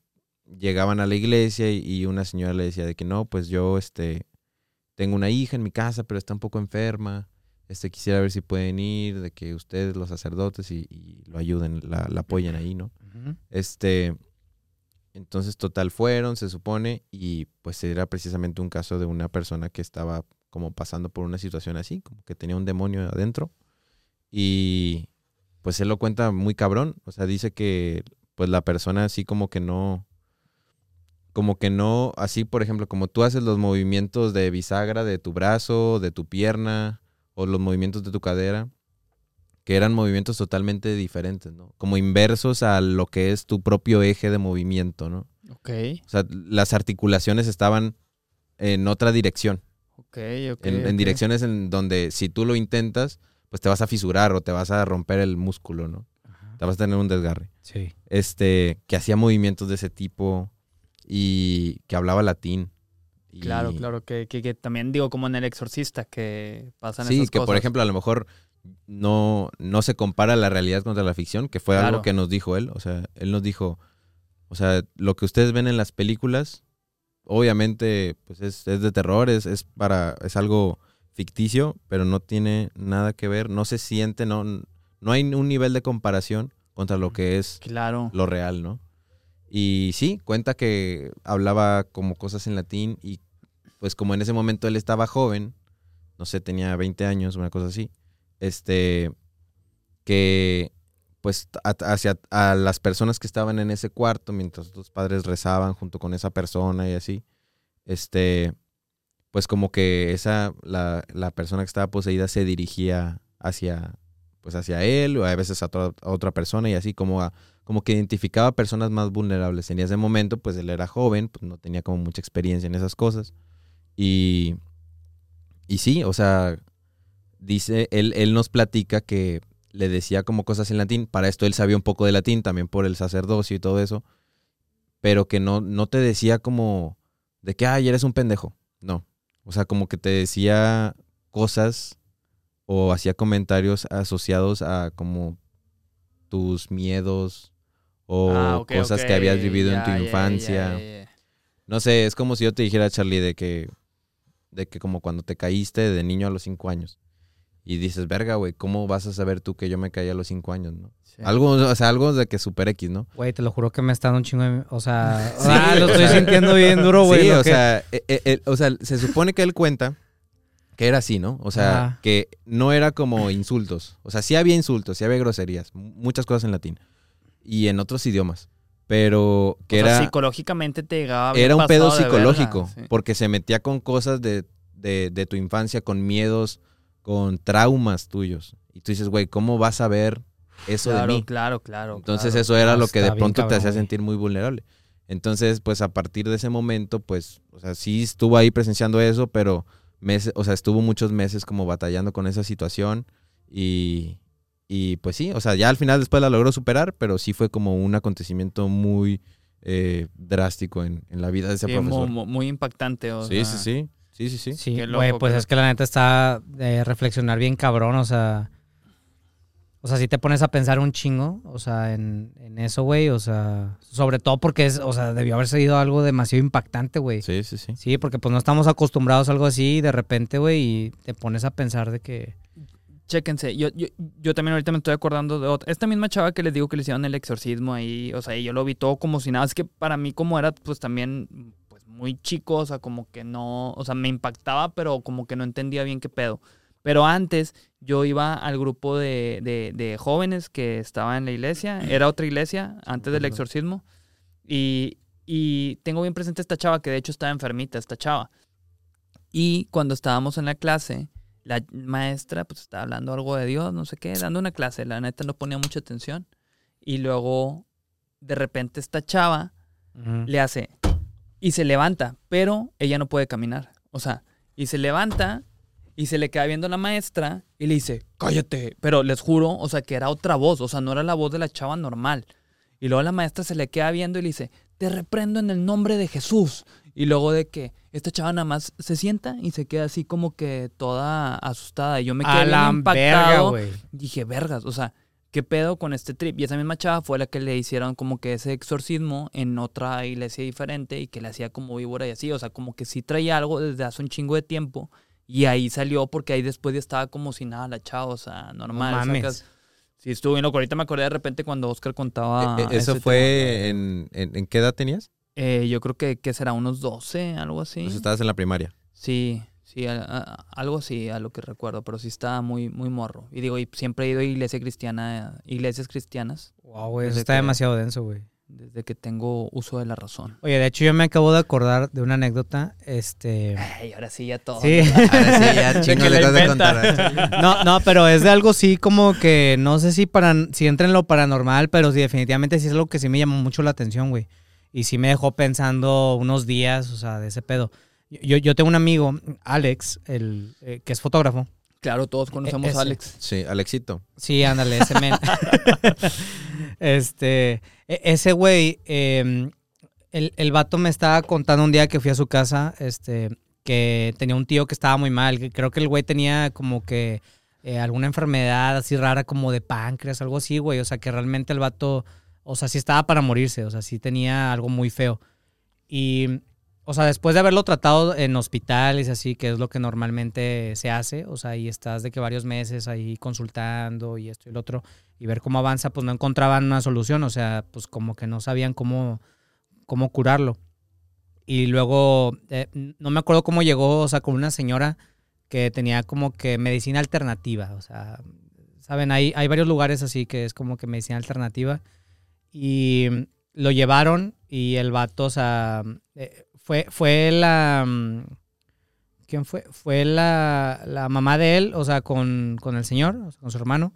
A: llegaban a la iglesia y, y una señora le decía de que no, pues yo, este, tengo una hija en mi casa, pero está un poco enferma. Este, quisiera ver si pueden ir, de que ustedes, los sacerdotes, y, y lo ayuden, la, la apoyen ahí, ¿no? Este, entonces, total, fueron, se supone, y pues era precisamente un caso de una persona que estaba como pasando por una situación así, como que tenía un demonio adentro. Y pues él lo cuenta muy cabrón, o sea, dice que pues la persona así como que no, como que no, así por ejemplo, como tú haces los movimientos de bisagra de tu brazo, de tu pierna, o los movimientos de tu cadera, que eran movimientos totalmente diferentes, ¿no? Como inversos a lo que es tu propio eje de movimiento, ¿no?
B: Ok,
A: O sea, las articulaciones estaban en otra dirección,
B: ok, ok.
A: en, en
B: ok.
A: direcciones en donde si tú lo intentas, pues te vas a fisurar o te vas a romper el músculo, ¿no?
C: Ajá.
A: Te vas a tener un desgarre.
C: Sí.
A: Este, que hacía movimientos de ese tipo y que hablaba latín. Y-
B: Claro, claro, que, que, que también digo como en El Exorcista, que pasan
A: Sí,
B: esas
A: que
B: cosas.
A: por ejemplo a lo mejor no, no se compara la realidad contra la ficción, que fue
B: Claro.
A: algo que nos dijo él. O sea, él nos dijo, o sea, lo que ustedes ven en las películas, obviamente, pues es, es de terror, es, es para, es algo ficticio, pero no tiene nada que ver, no se siente, no, no hay un nivel de comparación contra lo que es
B: Claro.
A: lo real, ¿no? Y sí, cuenta que hablaba como cosas en latín y pues como en ese momento él estaba joven, no sé, tenía 20 años, una cosa así, este, que pues hacia a las personas que estaban en ese cuarto mientras los padres rezaban junto con esa persona y así, este, pues como que esa, la, la persona que estaba poseída se dirigía hacia, pues hacia él o a veces a, a otra persona y así como como que identificaba personas más vulnerables. En ese momento, pues él era joven, pues no tenía como mucha experiencia en esas cosas. Y, y sí, o sea, dice, él, él nos platica que le decía como cosas en latín. Para esto él sabía un poco de latín, también por el sacerdocio y todo eso. Pero que no, no te decía como de que, ay, eres un pendejo. No. O sea, como que te decía cosas o hacía comentarios asociados a como tus miedos o
B: Ah,
A: cosas que habías vivido en tu infancia. No sé, es como si yo te dijera, Charlie, de que, de que como cuando te caíste de niño a los cinco años. Y dices, verga, güey, ¿cómo vas a saber tú que yo me caí a los cinco años, no?
B: Sí.
A: Algo, o sea, algo de que super X, ¿no?
C: Güey, te lo juro que me está dando un chingo de... O sea,
A: Sí,
C: ah, lo estoy
A: sea,
C: sintiendo bien duro, güey.
A: sí, o
C: que-
A: sea, eh, eh, eh, o sea, se supone que él cuenta que era así, ¿no? O sea, que no era como insultos. O sea, sí había insultos, sí había groserías, mu- muchas cosas en latín y en otros idiomas. Pero que
B: O sea,
A: era,
B: psicológicamente te llegaba
A: era un pedo
B: verga,
A: psicológico,
B: sí.
A: porque se metía con cosas de, de, de tu infancia, con miedos, con traumas tuyos. Y tú dices, güey, ¿cómo vas a ver eso
B: Claro,
A: de mí?
B: claro, claro.
A: Entonces
B: claro.
A: eso era
C: Ah,
A: lo que
C: está
A: de
C: bien
A: pronto te hacía sentir muy vulnerable. Entonces, pues a partir de ese momento, pues, o sea, sí estuvo ahí presenciando eso, pero meses, o sea, estuvo muchos meses como batallando con esa situación y, y pues sí, o sea, ya al final después la logró superar, pero sí fue como un acontecimiento muy eh, drástico en, en la vida de ese
B: Sí,
A: profesor.
B: muy, impactante. O
A: sí,
B: sea,
A: sí, sí, sí, sí, sí.
C: Sí,
B: Qué
C: güey,
B: loco,
C: pues es que la neta está de reflexionar bien cabrón, o sea... O sea, si te pones a pensar un chingo, o sea, en, en eso, güey, o sea, sobre todo porque es, o sea, debió haber sido algo demasiado impactante, güey.
A: Sí, sí, sí.
C: Sí, porque pues no estamos acostumbrados a algo así y de repente, güey, y te pones a pensar de que...
B: Chéquense, yo, yo, yo también ahorita me estoy acordando de otra. Esta misma chava que les digo que le hicieron el exorcismo ahí, o sea, y yo lo vi todo como si nada. Es que para mí, como era, pues también, muy chico, o sea, como que no, o sea, me impactaba, pero como que no entendía bien qué pedo. Pero antes yo iba al grupo de, de, de jóvenes que estaba en la iglesia, era otra iglesia antes del exorcismo, y, y tengo bien presente esta chava que de hecho estaba enfermita, esta chava. Y cuando estábamos en la clase, la maestra pues estaba hablando algo de Dios, no sé qué, dando una clase, la neta no ponía mucha atención. Y luego, de repente, esta chava
C: Ujú.
B: le hace y se levanta, pero ella no puede caminar. O sea, y se levanta y se le queda viendo a la maestra y le dice, cállate. Pero les juro, o sea, que era otra voz, o sea, no era la voz de la chava normal. Y luego la maestra se le queda viendo y le dice, te reprendo en el nombre de Jesús. Y luego de que esta chava nada más se sienta y se queda así como que toda asustada. Y yo me quedé
C: verga,
B: impactado. Dije, vergas, o sea, ¿qué pedo con este trip? Y esa misma chava fue la que le hicieron como que ese exorcismo en otra iglesia diferente y que le hacía como víbora y así. O sea, como que sí traía algo desde hace un chingo de tiempo. Y ahí salió porque ahí después ya estaba como si nada la chava, o sea, normal.
C: mames.
B: sacas- Sí, estuvo bien loco. Ahorita me acordé de repente cuando Oscar contaba.
A: Eh, eh, ¿Eso fue en, en, en qué edad tenías?
B: Eh, yo creo que, que será unos 12, algo así.
A: Pues estabas en la primaria.
B: Sí, sí, a- a- algo así, a lo que recuerdo, pero sí estaba muy, muy morro. Y digo, y siempre he ido a iglesia cristiana, iglesias cristianas,
C: Wow, güey, eso está
B: que-
C: demasiado denso, güey.
B: desde que tengo uso de la razón.
C: Oye, de hecho yo me acabo de acordar de una anécdota, este...
B: Ay, ahora sí ya todo.
C: Sí.
A: Ahora sí, ya
B: De
A: chingo le
B: inventa.
A: contar.
C: No, no, pero es de algo sí como que no sé si para si entra en lo paranormal, pero sí definitivamente sí es algo que sí me llamó mucho la atención, güey. Y sí me dejó pensando unos días, o sea, de ese pedo. Yo, yo tengo un amigo, Alex, el, eh, que es fotógrafo.
B: Claro, todos conocemos
C: ese.
B: a Alex.
A: Sí, Alexito.
C: Sí, ándale, ese men. este, e- ese güey, eh, el, el vato me estaba contando un día que fui a su casa, este, que tenía un tío que estaba muy mal. Creo que el güey tenía como que eh, alguna enfermedad así rara como de páncreas, algo así, güey. O sea, que realmente el vato, o sea, sí estaba para morirse, o sea, sí tenía algo muy feo. Y, o sea, después de haberlo tratado en hospitales, así, que es lo que normalmente se hace, o sea, y estás de que varios meses ahí consultando y esto y lo otro, y ver cómo avanza, pues no encontraban una solución, o sea, pues como que no sabían cómo, cómo curarlo. Y luego, eh, no me acuerdo cómo llegó, o sea, con una señora que tenía como que medicina alternativa, o sea, saben, hay, hay varios lugares así que es como que medicina alternativa. Y lo llevaron y el vato, o sea, eh, fue, fue la... mm, ¿Quién fue? Fue la, la mamá de él, o sea, con, con el señor, con su hermano.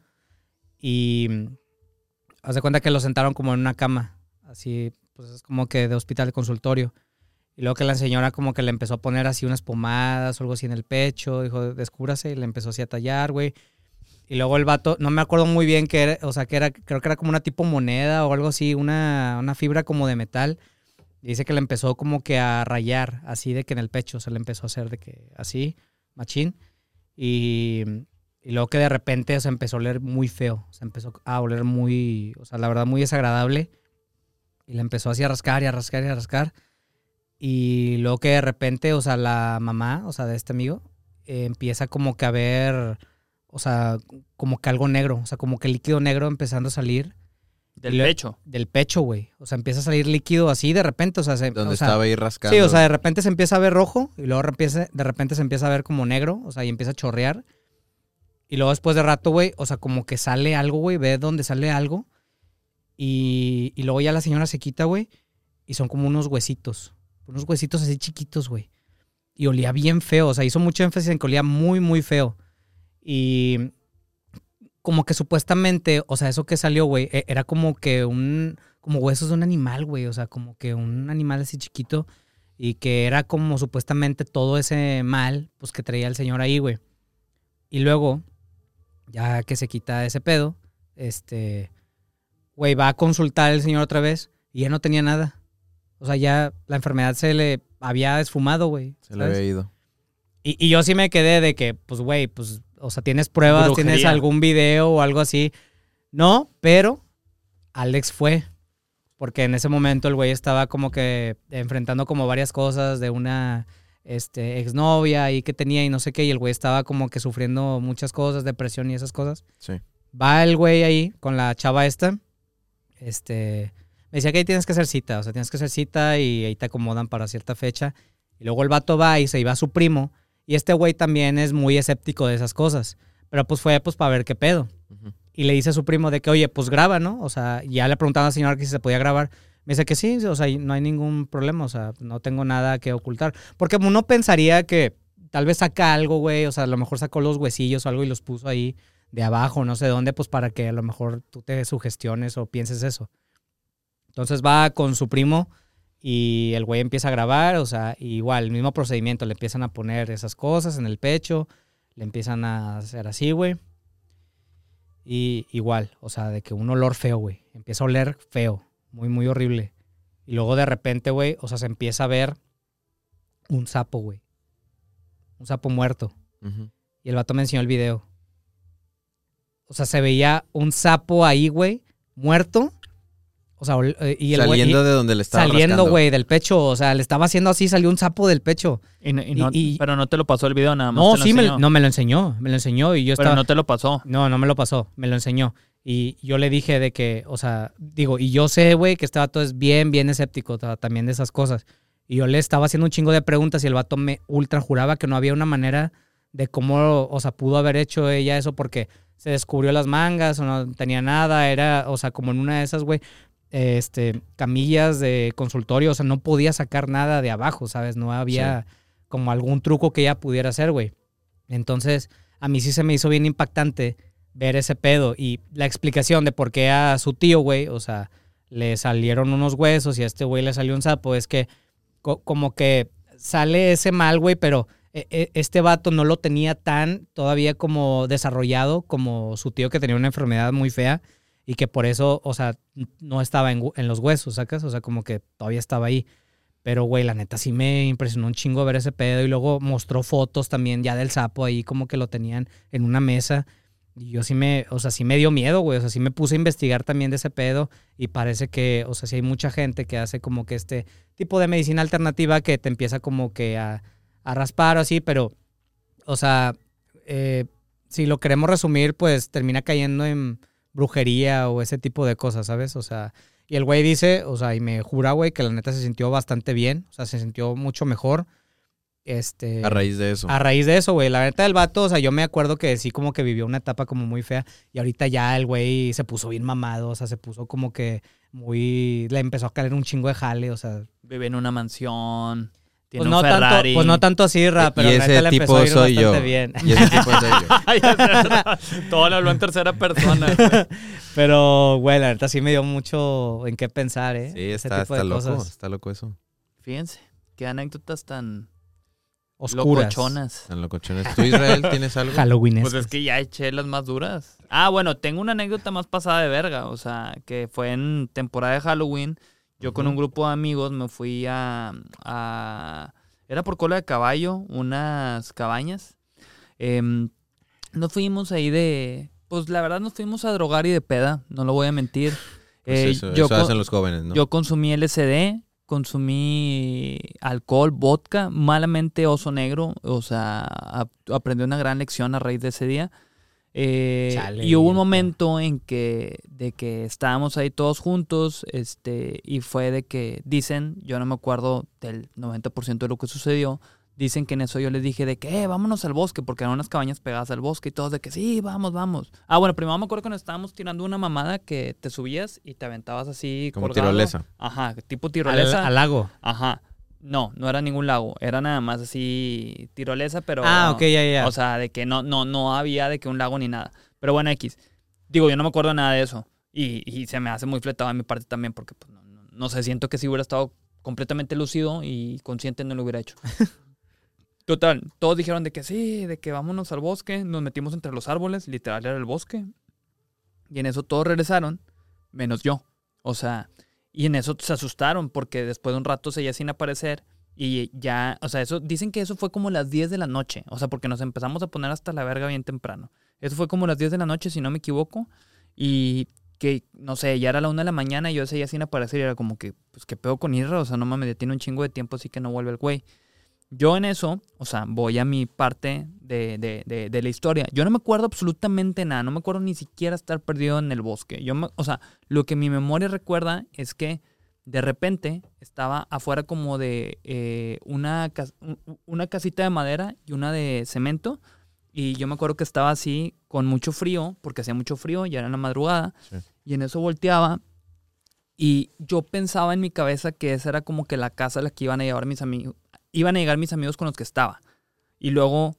C: Y mm, haz de cuenta que lo sentaron como en una cama, así, pues es como que de hospital de consultorio. Y luego que la señora como que le empezó a poner así unas pomadas o algo así en el pecho, dijo, descúbrase, y le empezó así a tallar, güey. Y luego el vato, no me acuerdo muy bien qué era, o sea, que era, creo que era como una tipo moneda o algo así, una, una fibra como de metal. Dice que le empezó como que a rayar, así de que en el pecho, se le empezó a hacer de que así, machín. Y, y luego que de repente se empezó a oler muy feo, se empezó a oler muy, o sea, la verdad muy desagradable. Y le empezó así a rascar y a rascar y a rascar. Y luego que de repente, o sea, la mamá, o sea, de este amigo, empieza como que a ver, o sea, como que algo negro, o sea, como que líquido negro empezando a salir
B: Del
C: Le-
B: pecho.
C: del pecho, güey. O sea, empieza a salir líquido así de repente, o sea, se,
A: Donde
C: o sea,
A: estaba ahí rascando.
C: Sí, o sea, de repente se empieza a ver rojo y luego empieza- de repente se empieza a ver como negro, o sea, y empieza a chorrear. Y luego después de rato, güey, o sea, como que sale algo, güey, ve dónde sale algo. Y, y luego ya la señora se quita, güey, y son como unos huesitos. Unos huesitos así chiquitos, güey. Y olía bien feo, o sea, hizo mucho énfasis en que olía muy, muy feo. Y como que supuestamente, o sea, eso que salió, güey, e- era como que un, como huesos de un animal, güey, o sea, como que un animal así chiquito y que era como supuestamente todo ese mal, pues que traía el señor ahí, güey. Y luego, ya que se quita ese pedo, este, güey, va a consultar el señor otra vez y ya no tenía nada. O sea, ya la enfermedad se le había esfumado, güey.
A: Se le había ido.
C: Y, y yo sí me quedé de que, pues, güey, pues, o sea, tienes pruebas,
B: Brujería.
C: tienes algún video o algo así. No, pero Alex fue. Porque en ese momento el güey estaba como que enfrentando como varias cosas de una este, exnovia y que tenía y no sé qué, y el güey estaba como que sufriendo muchas cosas, depresión y esas cosas.
A: Sí.
C: Va el güey ahí con la chava esta, este, me decía que ahí tienes que hacer cita, o sea, tienes que hacer cita y ahí te acomodan para cierta fecha. Y luego el vato va y se iba a su primo, y este güey también es muy escéptico de esas cosas, pero pues fue pues para ver qué pedo. Y le dice a su primo de que, oye, pues graba, ¿no? O sea, ya le preguntaban a la señora que si se podía grabar. Me dice que sí, o sea, no hay ningún problema, o sea, no tengo nada que ocultar. Porque uno pensaría que tal vez saca algo, güey, o sea, a lo mejor sacó los huesillos o algo y los puso ahí de abajo, no sé dónde, pues para que a lo mejor tú te sugestiones o pienses eso. Entonces va con su primo y el güey empieza a grabar, o sea, igual, el mismo procedimiento, le empiezan a poner esas cosas en el pecho, le empiezan a hacer así, güey. Y igual, o sea, de que un olor feo, güey. Empieza a oler feo, muy, muy horrible. Y luego de repente, güey, o sea, se empieza a ver un sapo, güey. Un sapo muerto. Y el vato me enseñó el video. O sea, se veía un sapo ahí, güey, muerto. O sea, eh, y el
A: Saliendo
C: y-
A: de donde le estaba
C: saliendo, güey, del pecho. O sea, le estaba haciendo así, salió un sapo del pecho.
B: Y no- y no-
C: Y- y-
B: pero no te lo pasó el video nada más.
C: No,
B: te lo
C: sí, me, no, me lo enseñó. Me lo enseñó y yo
B: Pero
C: estaba...
B: no te lo pasó.
C: No, no me lo pasó, me lo enseñó. Y yo le dije de que, o sea, digo, y yo sé, güey, que este vato es bien, bien escéptico ta- también de esas cosas. Y yo le estaba haciendo un chingo de preguntas y el vato me ultra juraba que no había una manera de cómo, o sea, pudo haber hecho ella eso porque se descubrió las mangas o no tenía nada, era, o sea, como en una de esas, güey, este, camillas de consultorio, o sea, no podía sacar nada de abajo, ¿sabes? No había como algún truco que ella pudiera hacer, güey. Entonces, a mí sí se me hizo bien impactante ver ese pedo y la explicación de por qué a su tío, güey, o sea, le salieron unos huesos y a este güey le salió un sapo, es que co- como que sale ese mal, güey, pero e- e- este vato no lo tenía tan todavía como desarrollado como su tío que tenía una enfermedad muy fea y que por eso, o sea, no estaba en los huesos, ¿sacas? O sea, como que todavía estaba ahí. Pero, güey, la neta sí me impresionó un chingo ver ese pedo y luego mostró fotos también ya del sapo ahí como que lo tenían en una mesa. Y yo sí me, o sea, sí me dio miedo, güey. O sea, sí me puse a investigar también de ese pedo y parece que, o sea, sí hay mucha gente que hace como que este tipo de medicina alternativa que te empieza como que a, a raspar o así, pero, o sea, eh, si lo queremos resumir, pues termina cayendo en brujería o ese tipo de cosas, ¿sabes? O sea, y el güey dice, o sea, y me jura, güey, que la neta se sintió bastante bien, o sea, se sintió mucho mejor. Este,
A: A raíz de eso.
C: a raíz de eso, güey, la neta del vato, o sea, yo me acuerdo que sí como que vivió una etapa como muy fea y ahorita ya el güey se puso bien mamado, o sea, se puso como que muy, le empezó a caer un chingo de jale, o sea,
B: Vive en una mansión. Tiene
C: pues
B: un
C: no, tanto, pues no tanto así, Ra,
A: Y
C: pero la
A: ese
C: neta le empezó
A: tipo
C: a ir
A: soy yo.
C: bastante bien.
A: Y ese tipo soy yo.
B: Todo lo habló en tercera persona.
C: Pero, güey, la neta sí me dio mucho en qué pensar, ¿eh?
A: Sí,
C: Ese
A: está, está loco.
C: cosas
A: Está loco eso.
B: Fíjense, qué anécdotas tan
C: Oscuras.
B: locochonas.
A: Tan locochones. ¿Tú, Israel, tienes algo?
C: Halloween.
B: Pues es que ya eché las más duras. Ah, bueno, tengo una anécdota más pasada de verga. O sea, que fue en temporada de Halloween. Yo con un grupo de amigos me fui a, a- Era por cola de caballo, unas cabañas. Em, nos fuimos ahí de... Pues la verdad nos fuimos a drogar y de peda, no lo voy a mentir.
A: Pues
B: Eh,
A: eso
B: yo
A: eso hacen los jóvenes, ¿no?
B: yo consumí LSD, consumí alcohol, vodka, malamente oso negro, o sea, ap- aprendí una gran lección a raíz de ese día. Eh, y hubo un momento en que, de que estábamos ahí todos juntos, este, y fue de que dicen, yo no me acuerdo del 90% de lo que sucedió, dicen que en eso yo les dije de que, eh, vámonos al bosque, porque eran unas cabañas pegadas al bosque y todos de que, sí, vamos, vamos. Ah, bueno, primero me acuerdo nos estábamos tirando una mamada que te subías y te aventabas así
A: Como
B: colgado.
A: tirolesa.
B: Ajá, tipo
C: al,
B: tirolesa.
C: al lago.
B: Ajá. No, no era ningún lago, era nada más así tirolesa, pero
C: Ah, ok, ya, ya.
B: o sea, de que no no no había de que un lago ni nada. Pero bueno, X. Digo, yo no me acuerdo nada de eso y, y se me hace muy fletado de mi parte también porque pues, no, no- no sé, siento que si hubiera estado completamente lúcido y consciente no lo hubiera hecho. Total, todos dijeron de que sí, de que vámonos al bosque, nos metimos entre los árboles, literal era el bosque. Y en eso todos regresaron, menos yo. O sea, y en eso se asustaron porque después de un rato seguía sin aparecer y ya, o sea, eso dicen que eso fue como las 10 de la noche, o sea, porque nos empezamos a poner hasta la verga bien temprano. Eso fue como las 10 de la noche, si no me equivoco, y que, no sé, ya era la 1 de la mañana y yo seguía sin aparecer y era como que, pues, ¿qué pedo con Isra? O sea, no mames, tiene un chingo de tiempo, así que no vuelve el güey. Yo en eso, o sea, voy a mi parte de, de, de, de la historia. Yo no me acuerdo absolutamente nada, no me acuerdo ni siquiera estar perdido en el bosque. Yo me- o sea, lo que mi memoria recuerda es que de repente estaba afuera como de eh, una, una casita de madera y una de cemento. Y yo me acuerdo que estaba así con mucho frío, porque hacía mucho frío, ya era en la madrugada.
A: Sí.
B: Y en eso volteaba y yo pensaba en mi cabeza que esa era como que la casa a la que iban a llevar mis amigos. Iban a llegar mis amigos con los que estaba. Y luego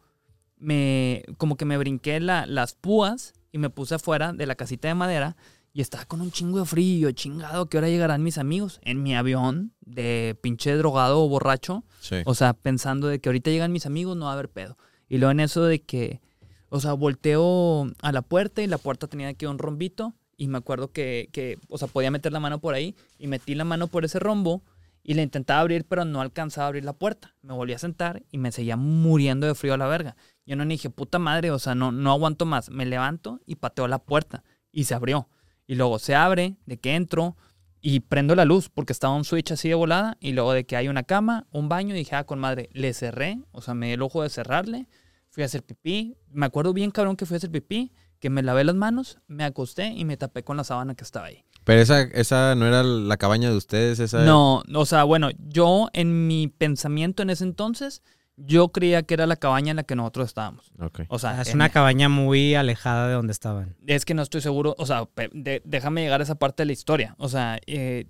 B: me, como que me brinqué la- las púas y me puse afuera de la casita de madera y estaba con un chingo de frío, chingado, ¿qué hora llegarán mis amigos? En mi avión de pinche drogado o borracho.
A: Sí.
B: O sea, pensando de que ahorita llegan mis amigos, no va a haber pedo. Y luego en eso de que, o sea, volteo a la puerta y la puerta tenía aquí un rombito. Y me acuerdo que, que, o sea, podía meter la mano por ahí. Y metí la mano por ese rombo y la intentaba abrir, pero no alcanzaba a abrir la puerta. Me volví a sentar y me seguía muriendo de frío a la verga. Yo no dije, puta madre, o sea, no, no aguanto más. Me levanto y pateo la puerta. Y se abrió. Y luego se abre, de que entro, y prendo la luz porque estaba un switch así de volada y luego de que hay una cama, un baño y dije, ah, con madre, le cerré, o sea, me di el ojo de cerrarle, fui a hacer pipí, me acuerdo bien cabrón que fui a hacer pipí, que me lavé las manos, me acosté y me tapé con la sábana que estaba ahí.
A: Pero esa, esa no era la cabaña de ustedes, esa
B: No, o sea, bueno, yo en mi pensamiento en ese entonces, yo creía que era la cabaña en la que nosotros estábamos.
A: Ok.
B: O sea,
C: es
B: en-
C: una cabaña muy alejada de donde estaban.
B: Es que no estoy seguro, o sea, de- déjame llegar a esa parte de la historia. O sea, eh,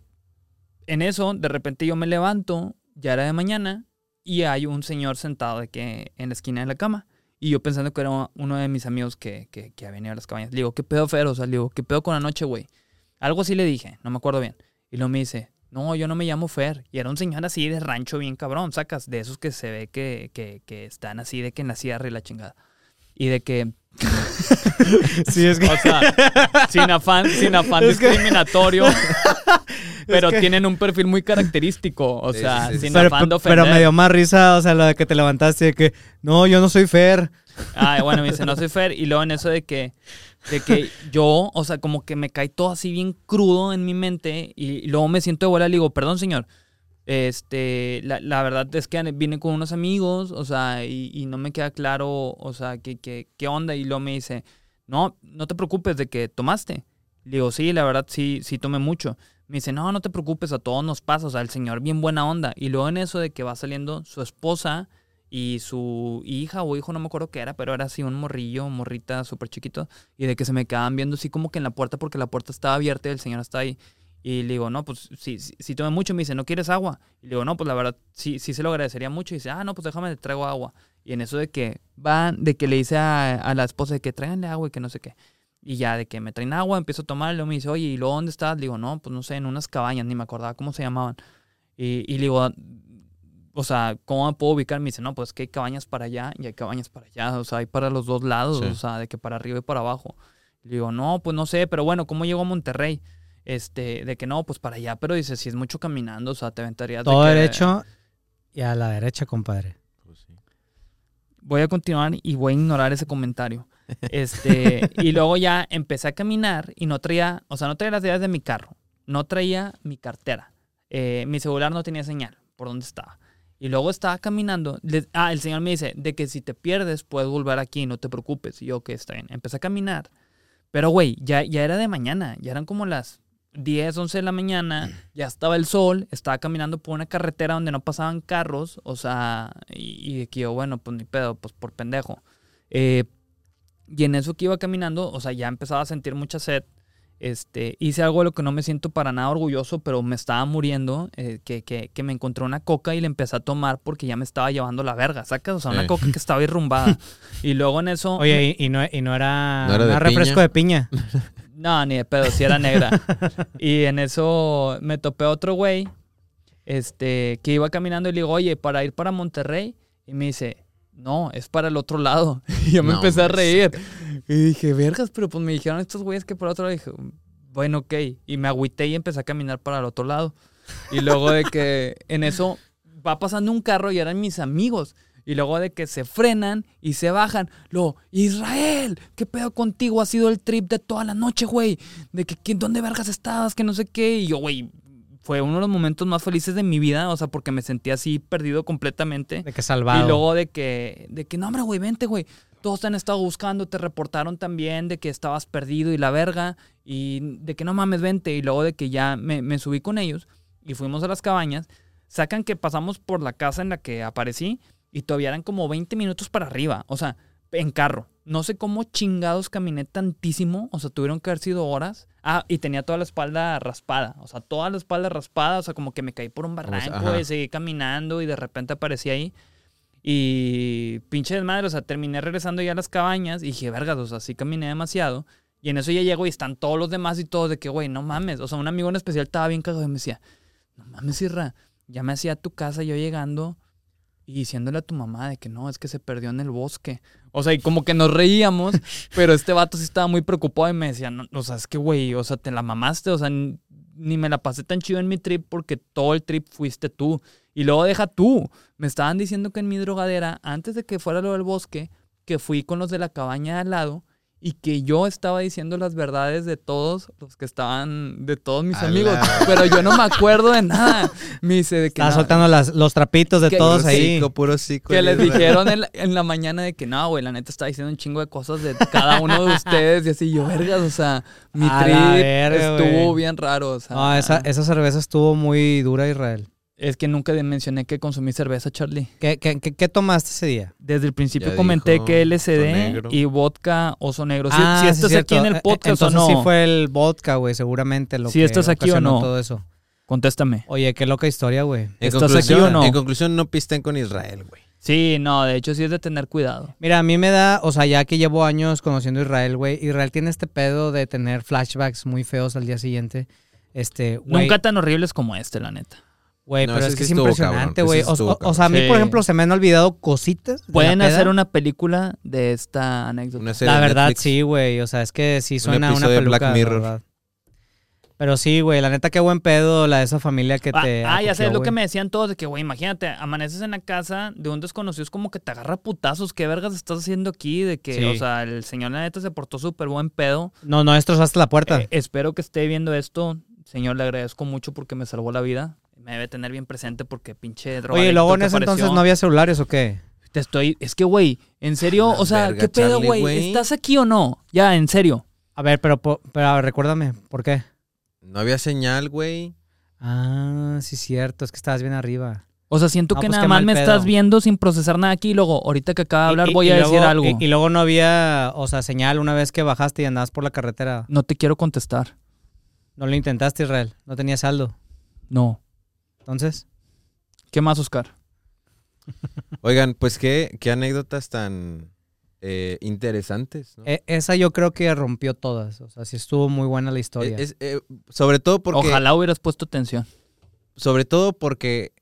B: en eso, de repente yo me levanto, ya era de mañana, y hay un señor sentado de que en la esquina de la cama. Y yo pensando que era uno de mis amigos que, que, que había venido a las cabañas. Le digo, ¿qué pedo, Fer? O sea, le digo, ¿qué pedo con la noche, güey? Algo así le dije, no me acuerdo bien. Y luego me dice, no, yo no me llamo Fer. Y era un señor así de rancho bien cabrón, sacas, de esos que se ve que, que, que están así de que en la sierra y la chingada. Y de que
C: Sí, es que.
B: o sea, sin afán, sin afán
C: Es que-
B: discriminatorio. pero
C: que-
B: tienen un perfil muy característico. O
A: Sí,
B: sea,
A: sí, sí.
B: sin
C: pero,
B: afán de ofender.
C: pero me dio más risa, o sea, lo de que te levantaste de que, no, yo no soy Fer.
B: Ah, bueno, me dice, no soy Fer. Y luego en eso de que, de que yo, o sea, como que me cae todo así bien crudo en mi mente. Y, luego me siento de vuelta y digo, perdón, señor. Este, la, la verdad es que vine con unos amigos, o sea, y, no me queda claro, o sea, qué, qué, qué onda. Y luego me dice, no, no te preocupes de que tomaste. Le digo, sí, la verdad sí, sí tomé mucho. Me dice, no, no te preocupes, a todos nos pasa, o sea, el señor bien buena onda. Y luego en eso de que va saliendo su esposa y su hija o hijo, no me acuerdo qué era, pero era así un morrillo, morrita súper chiquito, y de que se me quedaban viendo así como que en la puerta porque la puerta estaba abierta y el señor está ahí. Y le digo, no, pues sí, sí tomé mucho. Me dice, ¿no quieres agua? Y le digo, no, pues la verdad sí, sí se lo agradecería mucho. Y dice, ah, no, pues déjame, te traigo agua. Y en eso de que van, de que le dice a, a la esposa de que tráiganle agua y que no sé qué. Y ya de que me traen agua, empiezo a tomar, y luego me dice, oye, ¿y luego dónde estás? Le digo, no, pues no sé, en unas cabañas, ni me acordaba cómo se llamaban. Y, y le digo, o sea, ¿cómo me puedo ubicar? Me dice, no, pues que hay cabañas para allá y hay cabañas para allá, o sea, hay para los dos lados,
A: Sí.
B: o sea, de que para arriba y para abajo. Le digo, no, pues no sé, pero bueno, ¿cómo llego a Monterrey? Este, de que no, pues para allá, pero dice, si es mucho caminando, o sea, te aventarías de
C: Todo
B: que-
C: derecho y a la derecha, compadre.
A: Pues sí.
B: voy a continuar y voy a ignorar ese comentario. Este, y luego ya empecé a caminar y no traía, o sea, no traía las llaves de mi carro, no traía mi cartera, eh, mi celular no tenía señal por dónde estaba. Y luego estaba caminando. le- ah, el señor me dice, de que si te pierdes puedes volver aquí, no te preocupes. Y yo, que está bien. Empecé a caminar. Pero, güey, ya, ya era de mañana, ya eran como las 10, 11 de la mañana, ya estaba el sol, estaba caminando por una carretera donde no pasaban carros, o sea, y, y que yo, bueno, pues ni pedo, pues por pendejo. Eh, y en eso que iba caminando, o sea, ya empezaba a sentir mucha sed. Este, hice algo de lo que no me siento para nada orgulloso, pero me estaba muriendo, eh, que, que, que me encontré una coca y le empecé a tomar porque ya me estaba llevando la verga, ¿sacas? O sea, una
A: Sí.
B: coca que estaba irrumbada. y luego en eso...
C: Oye, y, y no, y no era,
A: ¿No era de
C: era refresco
A: piña?
C: de piña.
B: No, ni de pedo, si era negra. y en eso me topé a otro güey, este, que iba caminando y le digo, oye, para ir para Monterrey. Y me dice, no, es para el otro lado. Y yo me
A: No,
B: empecé a reír. Y dije, vergas, pero pues me dijeron estos güeyes que para otro lado. Y dije, bueno, ok. Y me agüité y empecé a caminar para el otro lado. Y luego de que en eso va pasando un carro y eran mis amigos. Y luego de que se frenan y se bajan. Luego, Israel, ¿qué pedo contigo? Ha sido el trip de toda la noche, güey. De que, ¿quién- ¿dónde vergas estabas? Que no sé qué. Y yo, güey, fue uno de los momentos más felices de mi vida, o sea, porque me sentí así perdido completamente.
C: De que salvado.
B: Y luego de que, de que, no, hombre, güey, vente, güey. Todos te han estado buscando, te reportaron también de que estabas perdido y la verga. Y de que no mames, vente. Y luego de que ya me, me subí con ellos y fuimos a las cabañas. Sacan que pasamos por la casa en la que aparecí y todavía eran como 20 minutos para arriba. O sea, en carro. No sé cómo chingados caminé tantísimo. O sea, tuvieron que haber sido horas. Ah, y tenía toda la espalda raspada. O sea, toda la espalda raspada. O sea, como que me caí por un barranco y seguí caminando y de repente aparecí ahí. Y pinche desmadre, o sea, terminé regresando ya a las cabañas y dije, vergas, o sea, sí caminé demasiado. Y en eso ya llego y están todos los demás y todos de que, güey, no mames. O sea, un amigo en especial estaba bien cagado y me decía, no mames, Irra, ya me hacía tu casa yo llegando y diciéndole a tu mamá de que no, es que se perdió en el bosque. O sea, y como que nos reíamos, pero este vato sí estaba muy preocupado y me decía, no, o sea, es que, güey, o sea, te la mamaste, o sea, ni me la pasé tan chido en mi trip porque todo el trip fuiste tú. Y luego deja tú. Me estaban diciendo que en mi drogadera, antes de que fuera lo del bosque, que fui con los de la cabaña de al lado y que yo estaba diciendo las verdades de todos los que estaban, de todos mis amigos. Pero yo no me acuerdo de nada. Me dice de que...
C: Estaba
B: no,
C: soltando las, los trapitos de
B: Que-
C: todos
A: Puro
C: ahí.
A: cico, puro cico.
B: que les dijeron en la, en la mañana de que no, güey, la neta estaba diciendo un chingo de cosas de cada uno de ustedes y así yo, vergas, o sea, mi trip
C: verga,
B: estuvo bien raro, o sea.
C: No, esa, esa cerveza estuvo muy dura, Israel.
B: Es que nunca mencioné que consumí cerveza, Charlie.
C: ¿Qué, qué, qué- qué tomaste ese día?
B: Desde el principio
A: Ya
B: comenté
A: dijo
B: que LSD y vodka oso negro. Si,
C: Ah,
B: si
C: sí,
B: estás
C: cierto.
B: aquí en el
C: Eh,
B: podcast o
C: Entonces
B: no,
C: sí fue el vodka, güey, seguramente. Lo
B: Sí
C: que
B: estás aquí o
C: ocasionó
B: no.
C: Todo eso.
B: contéstame.
C: Oye, qué loca historia, güey.
A: En
B: ¿Estás aquí
A: conclusión,
B: o no?
A: En conclusión, no pisten con Israel, güey.
B: Sí, no, de hecho sí es de tener cuidado.
C: Mira, a mí me da, o sea, ya que llevo años conociendo a Israel, güey, Israel tiene este pedo de tener flashbacks muy feos al día siguiente. Este,
B: Nunca tan horribles como este, la neta.
C: Güey,
A: No,
C: pero es que
A: sí
C: es
A: estuvo
C: impresionante, güey. O,
A: estuvo
C: o- o sea, a mí, por ejemplo, se me han olvidado cositas.
B: Pueden hacer una película de esta anécdota.
A: Una serie
C: La verdad,
A: Netflix.
C: sí, güey. O sea, es que sí suena una
A: episodio de
C: peluca,
A: Black
C: la
A: Mirror.
C: verdad. Pero sí, güey, la neta, qué buen pedo la de esa familia que
B: Ah,
C: te.
B: ah, ya sé,
C: acogió,
B: es lo que me decían todos, de que, güey, imagínate, amaneces en la casa de un desconocido, es como que te agarra putazos, ¿qué vergas estás haciendo aquí? De que,
C: Sí.
B: o sea, el señor la neta se portó súper buen pedo.
C: No, no destrozaste la puerta.
B: Eh, espero que esté viendo esto. Señor, le agradezco mucho porque me salvó la vida. Me debe tener bien presente porque pinche droga.
C: Oye, ¿y luego en ese entonces no había celulares o qué?
B: Te estoy... Es que, güey, en serio,
A: La
B: o sea,
A: verga,
B: ¿qué pedo, güey? ¿Estás aquí o no? Ya, en serio.
C: A ver, pero, pero a ver, recuérdame, ¿por qué?
A: No había señal, güey.
C: Ah, sí, cierto, es que estabas bien arriba.
B: O sea, siento
C: No,
B: que
C: pues
B: nada más me
C: pedo.
B: estás viendo sin procesar nada aquí y luego, ahorita que acaba de hablar,
C: Y- y-
B: voy
C: y
B: a
C: luego-
B: decir algo.
C: Y, y luego no había, o sea, señal una vez que bajaste y andabas por la carretera.
B: No te quiero contestar.
C: No lo intentaste, Israel. No tenías saldo.
B: No.
C: Entonces,
B: ¿Qué más, Oscar?
A: Oigan, pues qué, qué anécdotas tan eh, interesantes. ¿no?
C: e- esa yo creo que rompió todas. O sea, sí estuvo muy buena la historia.
A: Es- eh, sobre todo porque.
B: Ojalá hubieras puesto atención.
A: Sobre todo porque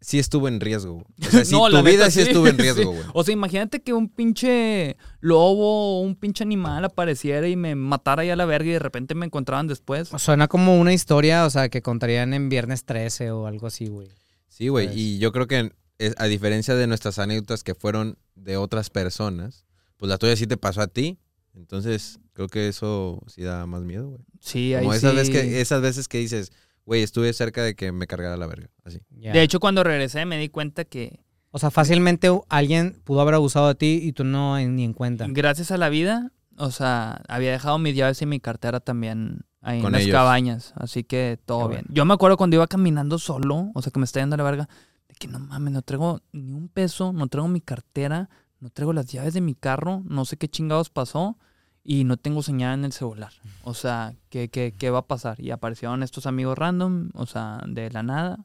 A: sí estuvo en riesgo. güey. O sea, sí,
B: No, la
A: tu vida
B: neta,
A: sí
B: sí,
A: estuvo en riesgo, güey.
B: O sea, imagínate que un pinche lobo o un pinche animal apareciera y me matara ya a la verga y de repente me encontraban después.
C: Suena como una historia, o sea, que contarían en Viernes 13 o algo así, güey.
A: Sí, güey.
C: Pues-
A: Y yo creo que a diferencia de nuestras anécdotas que fueron de otras personas, pues la tuya sí te pasó a ti. Entonces, creo que eso sí da más miedo, güey.
B: Sí, ahí
A: Como esas,
B: sí.
A: veces que, esas veces que dices, güey, estuve cerca de que me cargara la verga. Así.
B: De hecho, cuando regresé me di cuenta que
C: o sea, fácilmente alguien pudo haber abusado de ti y tú no en- ni en cuenta.
B: gracias a la vida, o sea, había dejado mis llaves y mi cartera también ahí
A: Con
B: en las cabañas. Así que todo
C: Qué
B: bien. Yo me acuerdo cuando iba caminando solo, o sea, que me está yendo a la verga, de que no mames, no traigo ni un peso, no traigo mi cartera, no traigo las llaves de mi carro, no sé qué chingados pasó y no tengo señal en el celular. O sea, ¿qué, qué, qué va a pasar? Y aparecieron estos amigos random, o sea, de la nada.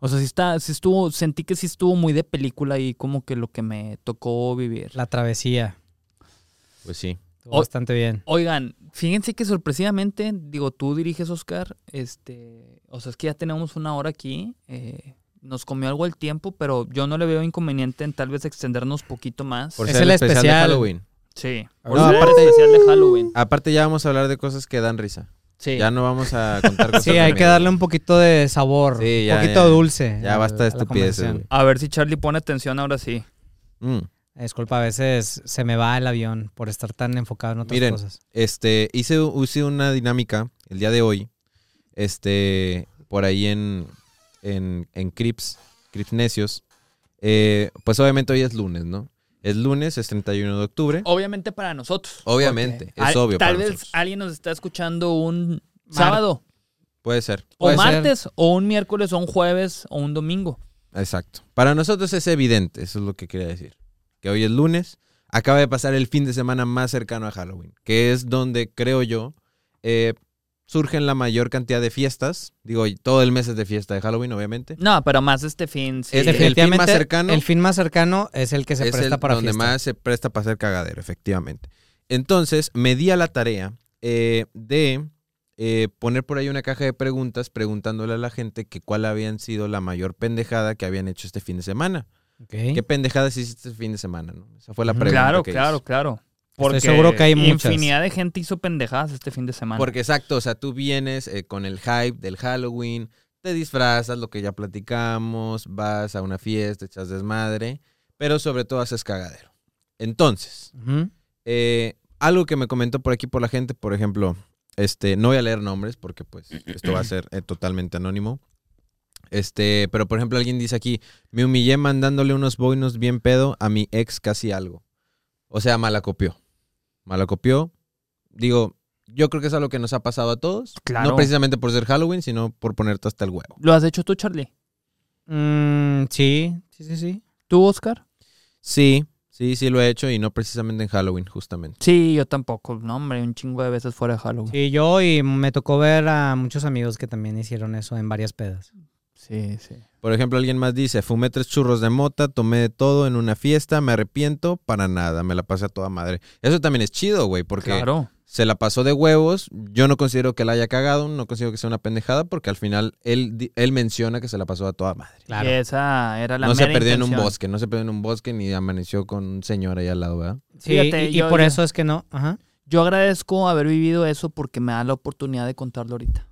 B: O sea, sí, está, sí estuvo, sentí que sí estuvo muy de película y como que lo que me tocó vivir.
C: La travesía.
A: Pues sí.
C: Estuvo
B: O-
C: bastante bien.
B: Oigan, fíjense que sorpresivamente, digo, tú diriges, Oscar, este, o sea, es que ya tenemos una hora aquí, eh, nos comió algo el tiempo, pero yo no le veo inconveniente en tal vez extendernos poquito más.
A: Por
C: Es
A: ser
C: el
A: el especial, de. Halloween.
B: Sí,
C: No,
B: por
A: aparte-
B: especial de Halloween.
A: Aparte ya vamos a hablar de cosas que dan risa.
B: Sí.
A: Ya no vamos a contar cosas
C: Sí, hay que darle un poquito de sabor,
A: Sí, ya,
C: un poquito
A: ya.
C: dulce.
A: Ya basta de estupideces.
B: A ver si Charlie pone atención ahora sí.
A: Mm.
C: Disculpa, a veces se me va el avión por estar tan enfocado en otras
A: Miren,
C: cosas.
A: Este, hice, hice una dinámica el día de hoy. Este, por ahí en, en, en Crips, Crips Necios, eh, pues obviamente hoy es lunes, ¿no? Es lunes, es 31 de octubre.
B: Obviamente para nosotros.
A: Obviamente, es
B: al-
A: obvio
B: Tal
A: para
B: vez
A: nosotros.
B: alguien nos está escuchando un sábado,
A: Puede ser.
B: o
C: ser.
B: martes, o un miércoles, o un jueves, o un domingo.
A: Exacto. Para nosotros es evidente, eso es lo que quería decir. Que hoy es lunes, acaba de pasar el fin de semana más cercano a Halloween, que es donde, creo yo, eh, surgen la mayor cantidad de fiestas. Digo, todo el mes es de fiesta de Halloween, obviamente.
B: No, pero más este fin. sí.
A: Es el fin
C: Definitivamente,
A: más cercano-
C: el fin más cercano es el que se
A: es
C: presta
A: el
C: para
A: donde
C: fiesta.
A: más se presta para hacer cagadero, efectivamente. Entonces, me di a la tarea eh, de eh, poner por ahí una caja de preguntas preguntándole a la gente que cuál habían sido la mayor pendejada que habían hecho este fin de semana. ¿Qué pendejadas hiciste este fin de semana? no? Esa fue la pregunta.
B: Claro,
A: que
B: claro, claro. Porque
C: seguro que hay muchas.
B: Infinidad de gente hizo pendejadas este fin de semana.
A: Porque exacto, o sea, tú vienes eh, con el hype del Halloween, te disfrazas, lo que ya platicamos, vas a una fiesta, echas desmadre, pero sobre todo haces cagadero. Entonces, eh, algo que me comentó por aquí por la gente, por ejemplo, este, no voy a leer nombres porque pues esto va a ser eh, totalmente anónimo. Este, pero por ejemplo alguien dice aquí, me humillé mandándole unos boinos bien pedo a mi ex casi algo. O sea, malacopió. Malacopió. Digo, yo creo que es algo que nos ha pasado a todos.
B: Claro.
A: No precisamente por ser Halloween, sino por ponerte hasta el huevo.
B: ¿Lo has hecho tú, Charlie?
C: Mm, sí, sí, sí, sí.
B: ¿Tú, Oscar?
A: Sí, sí, sí lo he hecho y no precisamente en Halloween, justamente.
B: Sí, yo tampoco. No, hombre, un chingo de veces fuera de Halloween.
C: Sí, yo y me tocó ver a muchos amigos que también hicieron eso en varias pedas.
B: Sí, sí.
A: Por ejemplo, alguien más dice, fumé tres churros de mota, tomé de todo en una fiesta, me arrepiento, para nada, me la pasé a toda madre. Eso también es chido, güey, porque
B: Claro.
A: se la pasó de huevos. Yo no considero que la haya cagado, no considero que sea una pendejada, porque al final él, di- él menciona que se la pasó a toda madre.
C: Claro.
B: Y esa era la
A: no se perdió en un bosque, no se perdió en un bosque ni amaneció con un señor ahí al lado, ¿verdad?
C: Sí,
B: Fíjate,
C: y, y
B: yo-
C: por
B: yo-
C: eso es que no. Ajá.
B: Yo agradezco haber vivido eso porque me da la oportunidad de contarlo ahorita.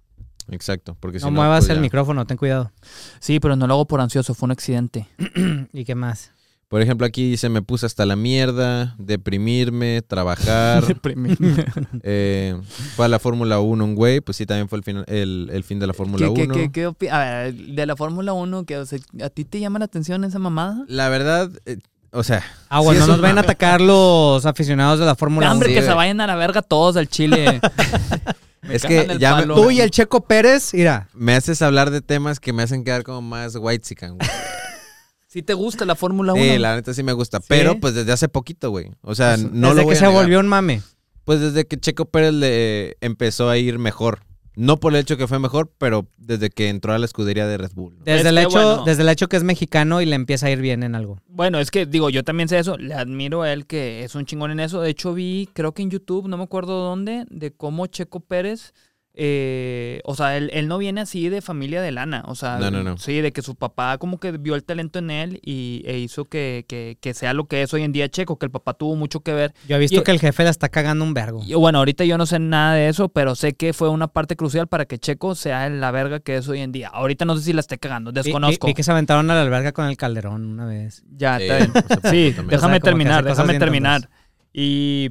A: Exacto, porque
C: No,
A: si no,
C: muevas
A: pues
C: el
A: ya.
C: micrófono, ten cuidado.
B: Sí, pero no lo hago por ansioso, fue un accidente.
C: ¿Y qué más?
A: Por ejemplo, aquí dice, me puse hasta la mierda, deprimirme, trabajar. eh, fue a la Fórmula 1 un güey, pues sí, también fue el fin, el, el fin de la Fórmula
B: ¿Qué,
A: 1.
B: qué, qué, qué A ver, de la Fórmula 1, que, o sea, ¿a ti te llama la atención esa mamada?
A: La verdad, eh, o sea,
C: Ah, bueno,
A: Sí,
C: no nos vayan a atacar los aficionados de la Fórmula 1.
B: Hambre,
A: Sí,
B: que se vayan a la verga todos al Chile. Me
A: Es que
B: el
A: ya me-
B: palo.
C: Tú y el Checo Pérez, mira.
A: me haces hablar de temas que me hacen quedar como más white güey.
B: ¿Sí te gusta la Fórmula 1?
A: Sí, la neta sí me gusta, pero pues desde hace poquito, güey. O sea, no
C: Desde
A: lo
C: que
A: voy a
C: se
A: negar.
C: volvió un mame.
A: Pues desde que Checo Pérez le empezó a ir mejor. No por el hecho que fue mejor, pero desde que entró a la escudería de Red Bull. ¿no?
C: Desde
B: Es
C: el, hecho,
B: bueno.
C: desde el hecho que es mexicano y le empieza a ir bien en algo.
B: Bueno, es que digo, yo también sé eso, le admiro a él que es un chingón en eso. De hecho, vi, creo que en YouTube, no me acuerdo dónde, de cómo Checo Pérez, eh, o sea, él, él no viene así de familia de lana, o sea,
A: No, no, no.
B: sí, de que su papá como que vio el talento en él y, e hizo que, que- que sea lo que es hoy en día Checo, que el papá tuvo mucho que ver.
C: Yo he visto
B: Y-
C: que el jefe la está cagando un vergo.
B: Y bueno, ahorita yo no sé nada de eso, pero sé que fue una parte crucial para que Checo sea la verga que es hoy en día. Ahorita no sé si la esté cagando, desconozco.
C: Vi, que se aventaron a la alberga con el calderón una vez.
B: Ya,
A: Sí,
B: está bien. Sí,
A: también.
C: O sea,
B: déjame terminar, déjame terminar. Y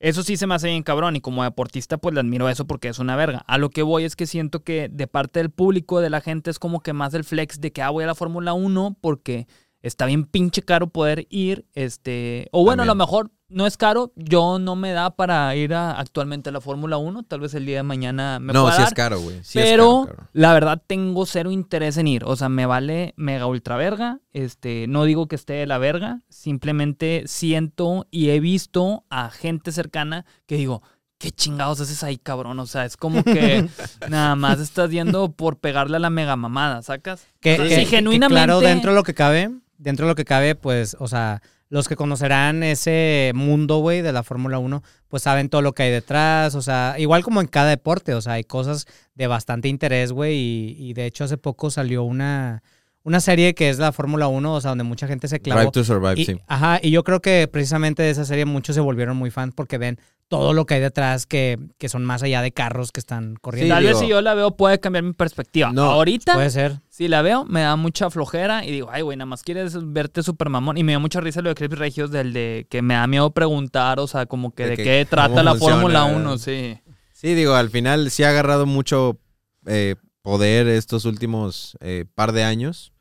B: eso sí se me hace bien cabrón y como deportista pues le admiro eso porque es una verga. A lo que voy es que siento que de parte del público, de la gente, es como que más el flex de que ah, voy a la Fórmula 1 porque está bien pinche caro poder ir. este O bueno, a lo mejor no es caro, yo no me da para ir a, actualmente a la Fórmula 1, tal vez el día de mañana me
A: no,
B: pueda
A: sí
B: dar.
A: es caro, güey. Sí es
B: pero
A: caro, caro.
B: la verdad tengo cero interés en ir. O sea, me vale mega ultra verga. Este, no digo que esté de la verga. Simplemente siento y he visto a gente cercana que digo, ¿qué chingados haces ahí, cabrón? O sea, es como que nada más estás yendo por pegarle a la mega mamada, ¿sacas?
C: Que,
B: O sea,
C: que-
B: sí,
C: que
B: genuinamente.
C: claro, dentro de lo que cabe, dentro de lo que cabe, pues, o sea, los que conocerán ese mundo, güey, de la Fórmula 1, pues saben todo lo que hay detrás, o sea, igual como en cada deporte, o sea, hay cosas de bastante interés, güey, y, y de hecho hace poco salió una, una serie que es la Fórmula 1, o sea, donde mucha gente se clavó.
A: Drive to Survive,
C: Y,
A: sí.
C: Ajá, y yo creo que precisamente de esa serie muchos se volvieron muy fans porque ven todo lo que hay detrás que, que son más allá de carros que están corriendo.
B: Tal
A: digo-
B: vez si yo la veo puede cambiar mi perspectiva.
A: No,
B: Ahorita,
C: Puede ser.
B: si la veo, me da mucha flojera y digo, ay, güey, nada más quieres verte super mamón. Y me dio mucha risa lo de Chris Regios, del de que me da miedo preguntar, o sea, como que
A: De
B: de,
A: que
B: qué trata la. Fórmula 1, sí.
A: Sí, digo, al final sí ha agarrado mucho eh, poder estos últimos eh, par de años.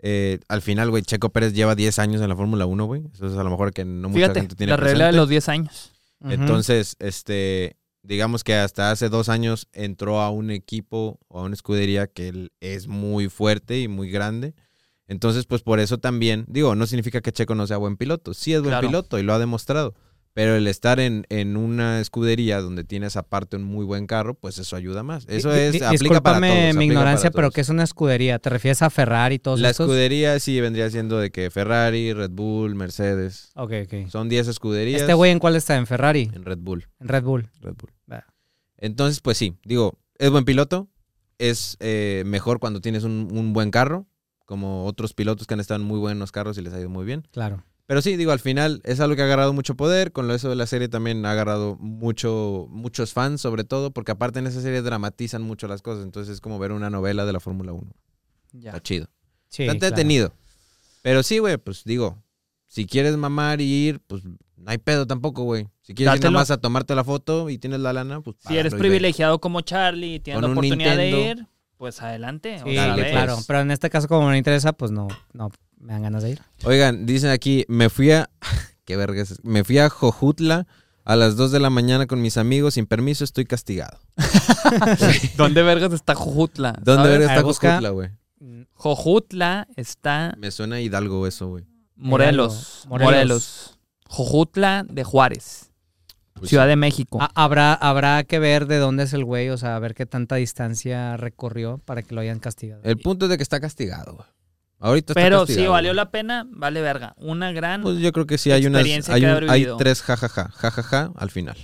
A: Eh, al final, güey, Checo Pérez lleva 10 años en la Fórmula 1, güey. Eso es a lo mejor que no mucha
B: Fíjate,
A: gente tiene
B: la regla de los 10 años.
A: Entonces, este, digamos que hasta hace dos años entró a un equipo o a una escudería que él es muy fuerte y muy grande. Entonces, pues por eso también, digo, no significa que Checo no sea buen piloto. Sí es buen
B: Claro.
A: piloto y lo ha demostrado. Pero el estar en, en una escudería donde tienes aparte un muy buen carro, pues eso ayuda más. Eso es, aplica para todos.
C: mi
A: aplica
C: ignorancia,
A: para
C: pero. ¿qué es una escudería? ¿Te refieres a Ferrari y todos
A: La
C: estos?
A: escudería sí vendría siendo de que Ferrari, Red Bull, Mercedes.
C: Ok, ok.
A: Son 10 escuderías
C: ¿Este güey en cuál está? ¿En Ferrari?
A: en Red Bull.
C: ¿En Red Bull?
A: Red Bull. Entonces, pues sí, digo, es buen piloto, es eh, mejor cuando tienes un, un buen carro, como otros pilotos que han estado en muy buenos carros y les ha ido muy bien.
C: Claro.
A: Pero sí, digo, al final es algo que ha agarrado mucho poder, con lo eso de la serie también ha agarrado mucho, muchos fans, sobre todo, porque aparte en esa serie dramatizan mucho las cosas, entonces es como ver una novela de la Fórmula 1.
B: Ya.
A: Está chido.
C: Sí,
A: Está
C: claro.
A: entretenido. Pero sí, güey, pues digo, si quieres mamar y ir, pues no hay pedo tampoco, güey. Si quieres ir
B: Dátelo.
A: nomás a tomarte la foto y tienes la lana, pues
B: Si eres
A: y
B: privilegiado como Charlie y tienes
A: Con
B: la
A: un
B: oportunidad de ir, pues adelante.
C: Sí,
A: Dale,
B: ve.
C: claro.
A: pues.
C: Pero en este caso, como me interesa, pues no, no me dan ganas de ir.
A: Oigan, dicen aquí, me fui a. Qué vergas. Me fui a Jojutla a las 2 de la mañana con mis amigos sin permiso, estoy castigado.
B: ¿Dónde vergas está Jojutla?
A: ¿Dónde vergas está. Jojutla, güey?
B: Jojutla está
A: Me suena a Hidalgo eso, güey.
B: Morelos.
C: Morelos.
B: Morelos. Jojutla de Juárez.
A: Pues
B: Ciudad
A: sí.
B: de México.
C: Ah, habrá, habrá que ver de dónde es el güey, o sea, a ver qué tanta distancia recorrió para que lo hayan castigado.
A: El punto es de que está castigado, güey. Ahorita está
B: Pero
A: castigado.
B: si valió la pena, vale verga. Una gran
A: Pues yo creo que sí hay unas.
B: experiencia
A: Hay, un-
B: haber
A: hay tres jajaja. Jajaja al final.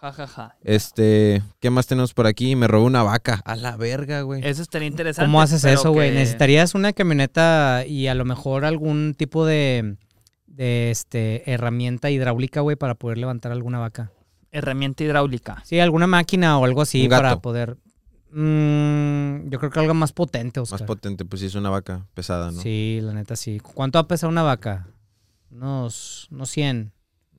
B: jajaja.
A: Este. ¿Qué más tenemos por aquí? Me robó una vaca. A la verga, güey.
B: Eso estaría interesante.
C: ¿Cómo haces eso, güey?
B: que-
C: ¿Necesitarías una camioneta y a lo mejor algún tipo de, de este, herramienta hidráulica, güey, para poder levantar alguna vaca?
B: Herramienta hidráulica.
C: Sí, alguna máquina o algo así
A: Un gato.
C: para poder... Mm, yo creo que algo más potente, Oscar.
A: Más potente, pues sí, es una vaca pesada, ¿no?
C: Sí, la neta sí. ¿Cuánto va a pesar una vaca? Unos, unos 100.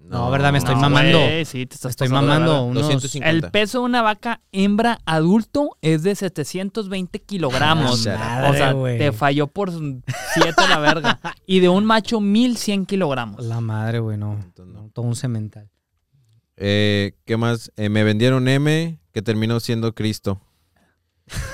C: No, ¿verdad? Me estoy
B: No,
C: mamando.
B: güey, sí, te estás
C: Estoy
B: pasando de
C: mamando. Unos...
A: 250.
B: El peso de una vaca hembra adulto es de 720 kilogramos.
A: Ah,
C: madre,
B: o sea,
C: güey.
B: te falló por 7 la verga. Y de un macho, 1100 kilogramos.
C: La madre, güey, no.
A: Entonces, no.
C: No, Todo un cemental.
A: Eh, ¿Qué más? Eh, me vendieron M que terminó siendo Cristo.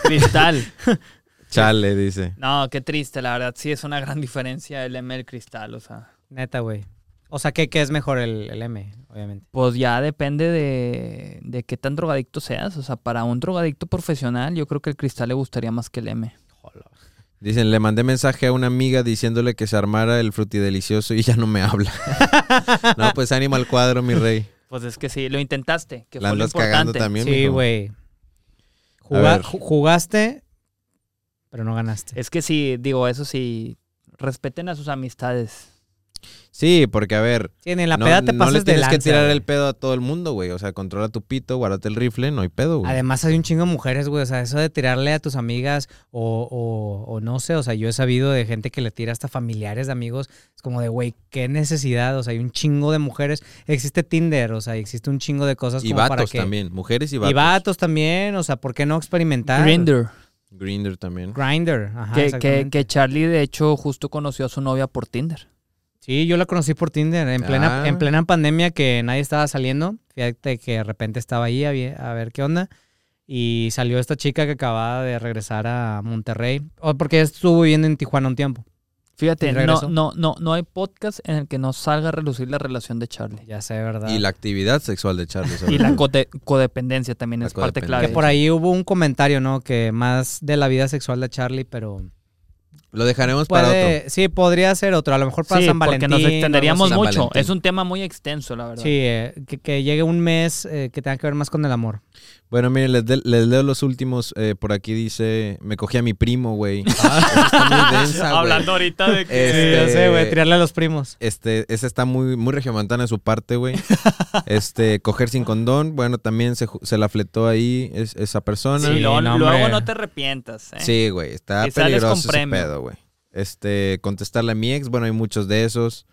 B: Cristal.
A: Chale, dice.
B: No, qué triste, la verdad. Sí, es una gran diferencia el M del cristal. O sea,
C: Neta, güey. O sea, ¿qué, qué es mejor el, el M, obviamente?
B: pues ya depende de, de qué tan drogadicto seas. O sea, para un drogadicto profesional, yo creo que el cristal le gustaría más que el M.
A: Dicen, le mandé mensaje a una amiga diciéndole que se armara el frutidelicioso y ya no me habla. no, pues ánimo al cuadro, mi rey.
B: Pues es que sí, lo intentaste, que
A: La
B: fue lo
A: andas cagando
B: importante.
A: también,
C: Sí, güey. Juga- jugaste, pero no ganaste.
B: Es que sí, digo, eso sí, respeten a sus amistades.
A: Sí, porque a ver,
C: Sí, en la
A: no,
C: peda te
A: no
C: pasas
A: le
C: de
A: tienes que
C: lanza,
A: tirar
C: güey.
A: el pedo a todo el mundo, güey. O sea, controla tu pito, guárdate el rifle, no hay pedo, güey.
C: Además hay un chingo de mujeres, güey. O sea, eso de tirarle a tus amigas o, o- o no sé. O sea, yo he sabido de gente que le tira hasta familiares de amigos. Es como de, güey, qué necesidad. O sea, hay un chingo de mujeres. Existe Tinder, o sea, existe un chingo de cosas
A: y
C: como para
A: vatos
C: que...
A: también, mujeres y vatos.
C: Y vatos también. O sea, ¿por qué no experimentar?
B: Grinder.
A: Grinder también.
C: Grinder, ajá,
B: Que, que, que Charlie, de hecho, justo conoció a su novia por Tinder.
C: Sí, yo la conocí por Tinder en plena,
A: Ah.
C: en plena pandemia que nadie estaba saliendo. Fíjate que de repente estaba ahí a, ver qué onda. Y salió esta chica que acababa de regresar a Monterrey. O porque ella estuvo viviendo en Tijuana un tiempo.
B: Fíjate,
C: ¿Y
B: no, no, no, no hay podcast en el que no salga a relucir la relación de Charlie.
C: Ya sé, ¿verdad?
A: Y la actividad sexual de Charlie.
B: Y la codependencia también
A: La
B: es parte clave.
C: que por ahí hubo un comentario, ¿no? Que más de la vida sexual de Charlie, pero...
A: Lo dejaremos para
C: Puede,
A: otro.
C: sí, podría ser otro. A lo mejor para
B: Sí,
C: San
B: porque
C: Valentín.
B: nos
C: o algo
B: extenderíamos mucho.
A: Valentín.
B: Es un tema muy extenso, la verdad.
C: Sí, eh, que, que llegue un mes eh, que tenga que ver más con el amor.
A: Bueno, miren, les, de- les leo los últimos. eh, por aquí dice, me cogí a mi primo, güey. Muy densa, güey.
B: Hablando ahorita de que...
C: Sí,
A: Este-
C: ya sé, güey. Tirarle a los primos.
A: Este, esa está muy, muy regiomontana de su parte, güey. Este, coger sin condón, bueno, también se, se la fletó ahí es- esa persona.
B: Sí,
C: Sí,
B: luego,
C: no,
B: luego
C: hombre.
B: no te arrepientas. ¿eh?
A: Sí, güey, está
B: Y
A: peligroso ese pedo, güey. Este, contestarle a mi ex, bueno, hay muchos de esos.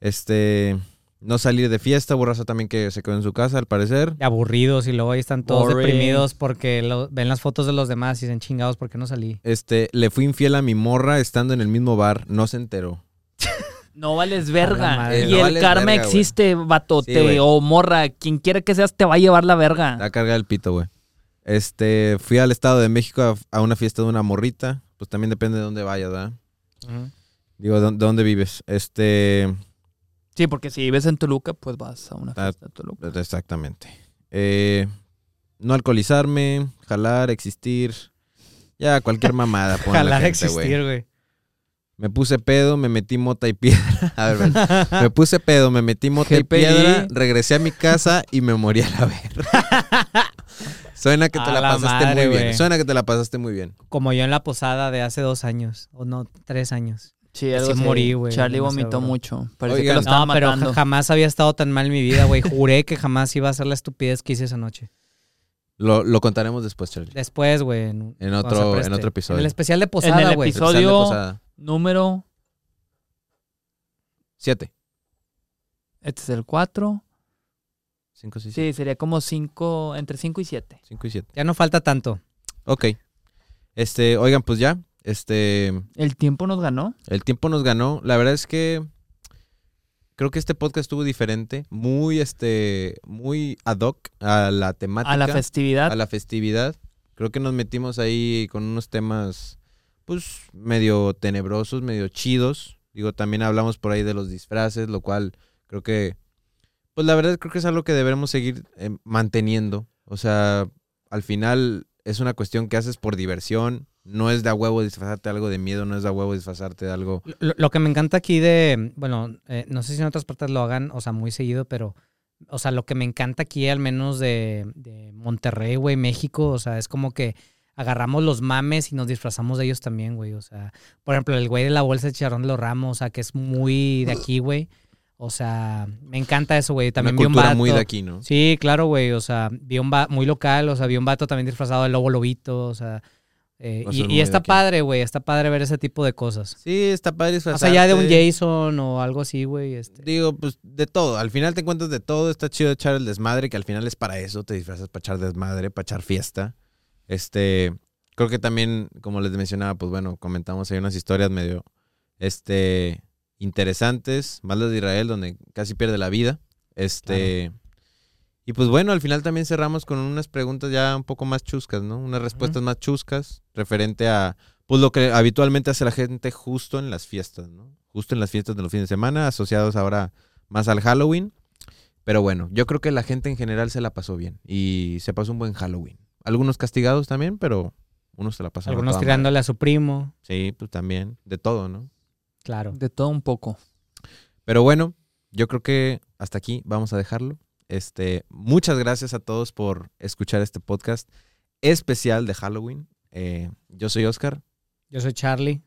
A: Este, no salir de fiesta, borrazo también que se quedó en su casa al parecer.
C: Aburridos y luego ahí están todos
B: Boring.
C: deprimidos porque lo- ven las fotos de los demás y dicen chingados, ¿por qué no salí?
A: Este, le fui infiel a mi morra estando en el mismo bar, no se enteró.
B: No vales
C: A
B: verga.
C: madre.
B: y
A: No
B: el
A: vales
B: karma
A: verga,
B: existe, batote
A: Sí,
B: o morra. Quien quiera que seas te va a llevar la verga.
A: La carga del pito, güey. Este, fui al Estado de México a, a una fiesta de una morrita. Pues también depende de dónde vayas, ¿verdad? Digo, ¿de, de dónde vives? Este,
B: Sí, porque si vives en Toluca, pues vas a una
A: Ah,
B: fiesta de Toluca.
A: exactamente. Eh, no alcoholizarme, jalar, existir. Ya, cualquier mamada.
C: Jalar existir, güey.
A: Me puse pedo, me metí mota y piedra. A ver, me puse pedo, me metí mota y piedra, regresé a mi casa y me morí a la verga. Suena que te
C: A
A: la, pasaste
C: madre,
A: muy bien. Suena que te la pasaste muy bien.
C: Como yo en la posada de hace dos años, o no, tres años.
B: Sí, algo así.
C: morí, güey,
B: Charlie vomitó
C: bro.
B: mucho. Parece
A: Oigan.
B: que lo estaban
C: No, pero
B: matando.
C: jamás había estado tan mal en mi vida, güey. Juré que jamás iba a hacer la estupidez que hice esa noche.
A: Lo, lo contaremos después, Charlie.
C: Después, güey. En,
A: En otro- en otro episodio.
C: En el especial de
B: En
C: posada,
B: el
C: güey.
B: episodio-
A: Especial de posada.
B: Número.
A: Siete.
B: Este es el 4.
A: Cinco, seis, siete.
B: Sí, sería como 5. Entre 5 y 7.
A: Cinco y siete.
C: Ya no falta tanto.
A: Ok. Este, oigan, pues ya. Este,
B: El tiempo nos ganó.
A: el tiempo nos ganó. La verdad es que creo que este podcast estuvo diferente. Muy, este, muy ad hoc a la temática.
B: A la festividad.
A: a la festividad. Creo que nos metimos ahí con unos temas, pues, medio tenebrosos, medio chidos. Digo, también hablamos por ahí de los disfraces, lo cual creo que, pues, la verdad creo que es algo que debemos seguir eh, manteniendo. O sea, al final es una cuestión que haces por diversión. No es de a huevo disfrazarte de algo de miedo, no es de a huevo disfrazarte de algo.
C: Lo, lo que me encanta aquí de, bueno, eh, no sé si en otras partes lo hagan, o sea, muy seguido, pero, o sea, lo que me encanta aquí, al menos de, de Monterrey, güey, México, o sea, es como que agarramos los mames y nos disfrazamos de ellos también, güey, o sea, por ejemplo, el güey de la bolsa de chicharrón de los ramos, o sea, que es muy de aquí, güey, o sea, me encanta eso, güey, también
A: una
C: vi un
A: cultura
C: vato.
A: muy de aquí, ¿no?
C: Sí, claro, güey, o sea, vi un vato muy local, o sea, vi un vato también disfrazado de lobo lobito, o sea, eh, y, está padre, güey, está padre ver ese tipo de cosas.
A: Sí, está padre disfrazarte.
C: allá de un Jason o algo así, güey. Este.
A: Digo, pues de todo. Al final te encuentras de todo. Está chido echar el desmadre, que al final es para eso. Te disfrazas para echar desmadre, para echar fiesta. Este, creo que también, como les mencionaba, pues bueno, comentamos ahí unas historias medio, este, interesantes. Más las de Israel, donde casi pierde la vida. Este, y pues bueno, al final también cerramos con unas preguntas ya un poco más chuscas, ¿no? Unas respuestas más chuscas referente a, pues lo que habitualmente hace la gente justo en las fiestas, ¿no? Justo en las fiestas de los fines de semana, asociados ahora más al Halloween. Pero bueno, yo creo que la gente en general se la pasó bien y se pasó un buen Halloween. Algunos castigados también, pero unos se la pasaron.
C: Algunos tirándole a su primo.
A: Sí, pues también, de todo, ¿no?
C: Claro.
B: De todo un poco.
A: Pero bueno, yo creo que hasta aquí vamos a dejarlo. Este, muchas gracias a todos por escuchar este podcast especial de Halloween. Eh, yo soy Oscar
C: Yo soy Charlie.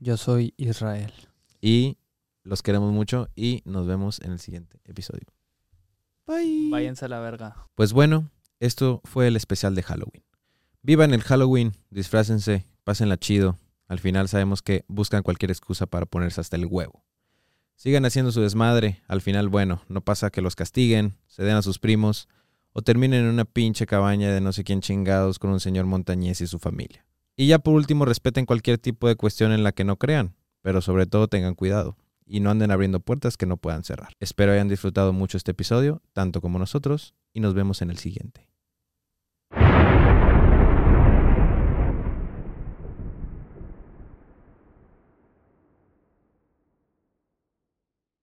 B: Yo soy Israel.
A: y los queremos mucho y nos vemos en el siguiente episodio. Bye.
B: Váyanse a la verga.
A: Pues bueno, esto fue el especial de Halloween. Vivan el Halloween, disfrácense, pásenla chido. Al final sabemos que buscan cualquier excusa para ponerse hasta el huevo. Sigan haciendo su desmadre. Al final, bueno, no pasa que los castiguen, se den a sus primos o terminen en una pinche cabaña de no sé quién chingados con un señor montañés y su familia. Y ya por último, respeten cualquier tipo de cuestión en la que no crean, pero sobre todo tengan cuidado y no anden abriendo puertas que no puedan cerrar. Espero hayan disfrutado mucho este episodio, tanto como nosotros, y nos vemos en el siguiente.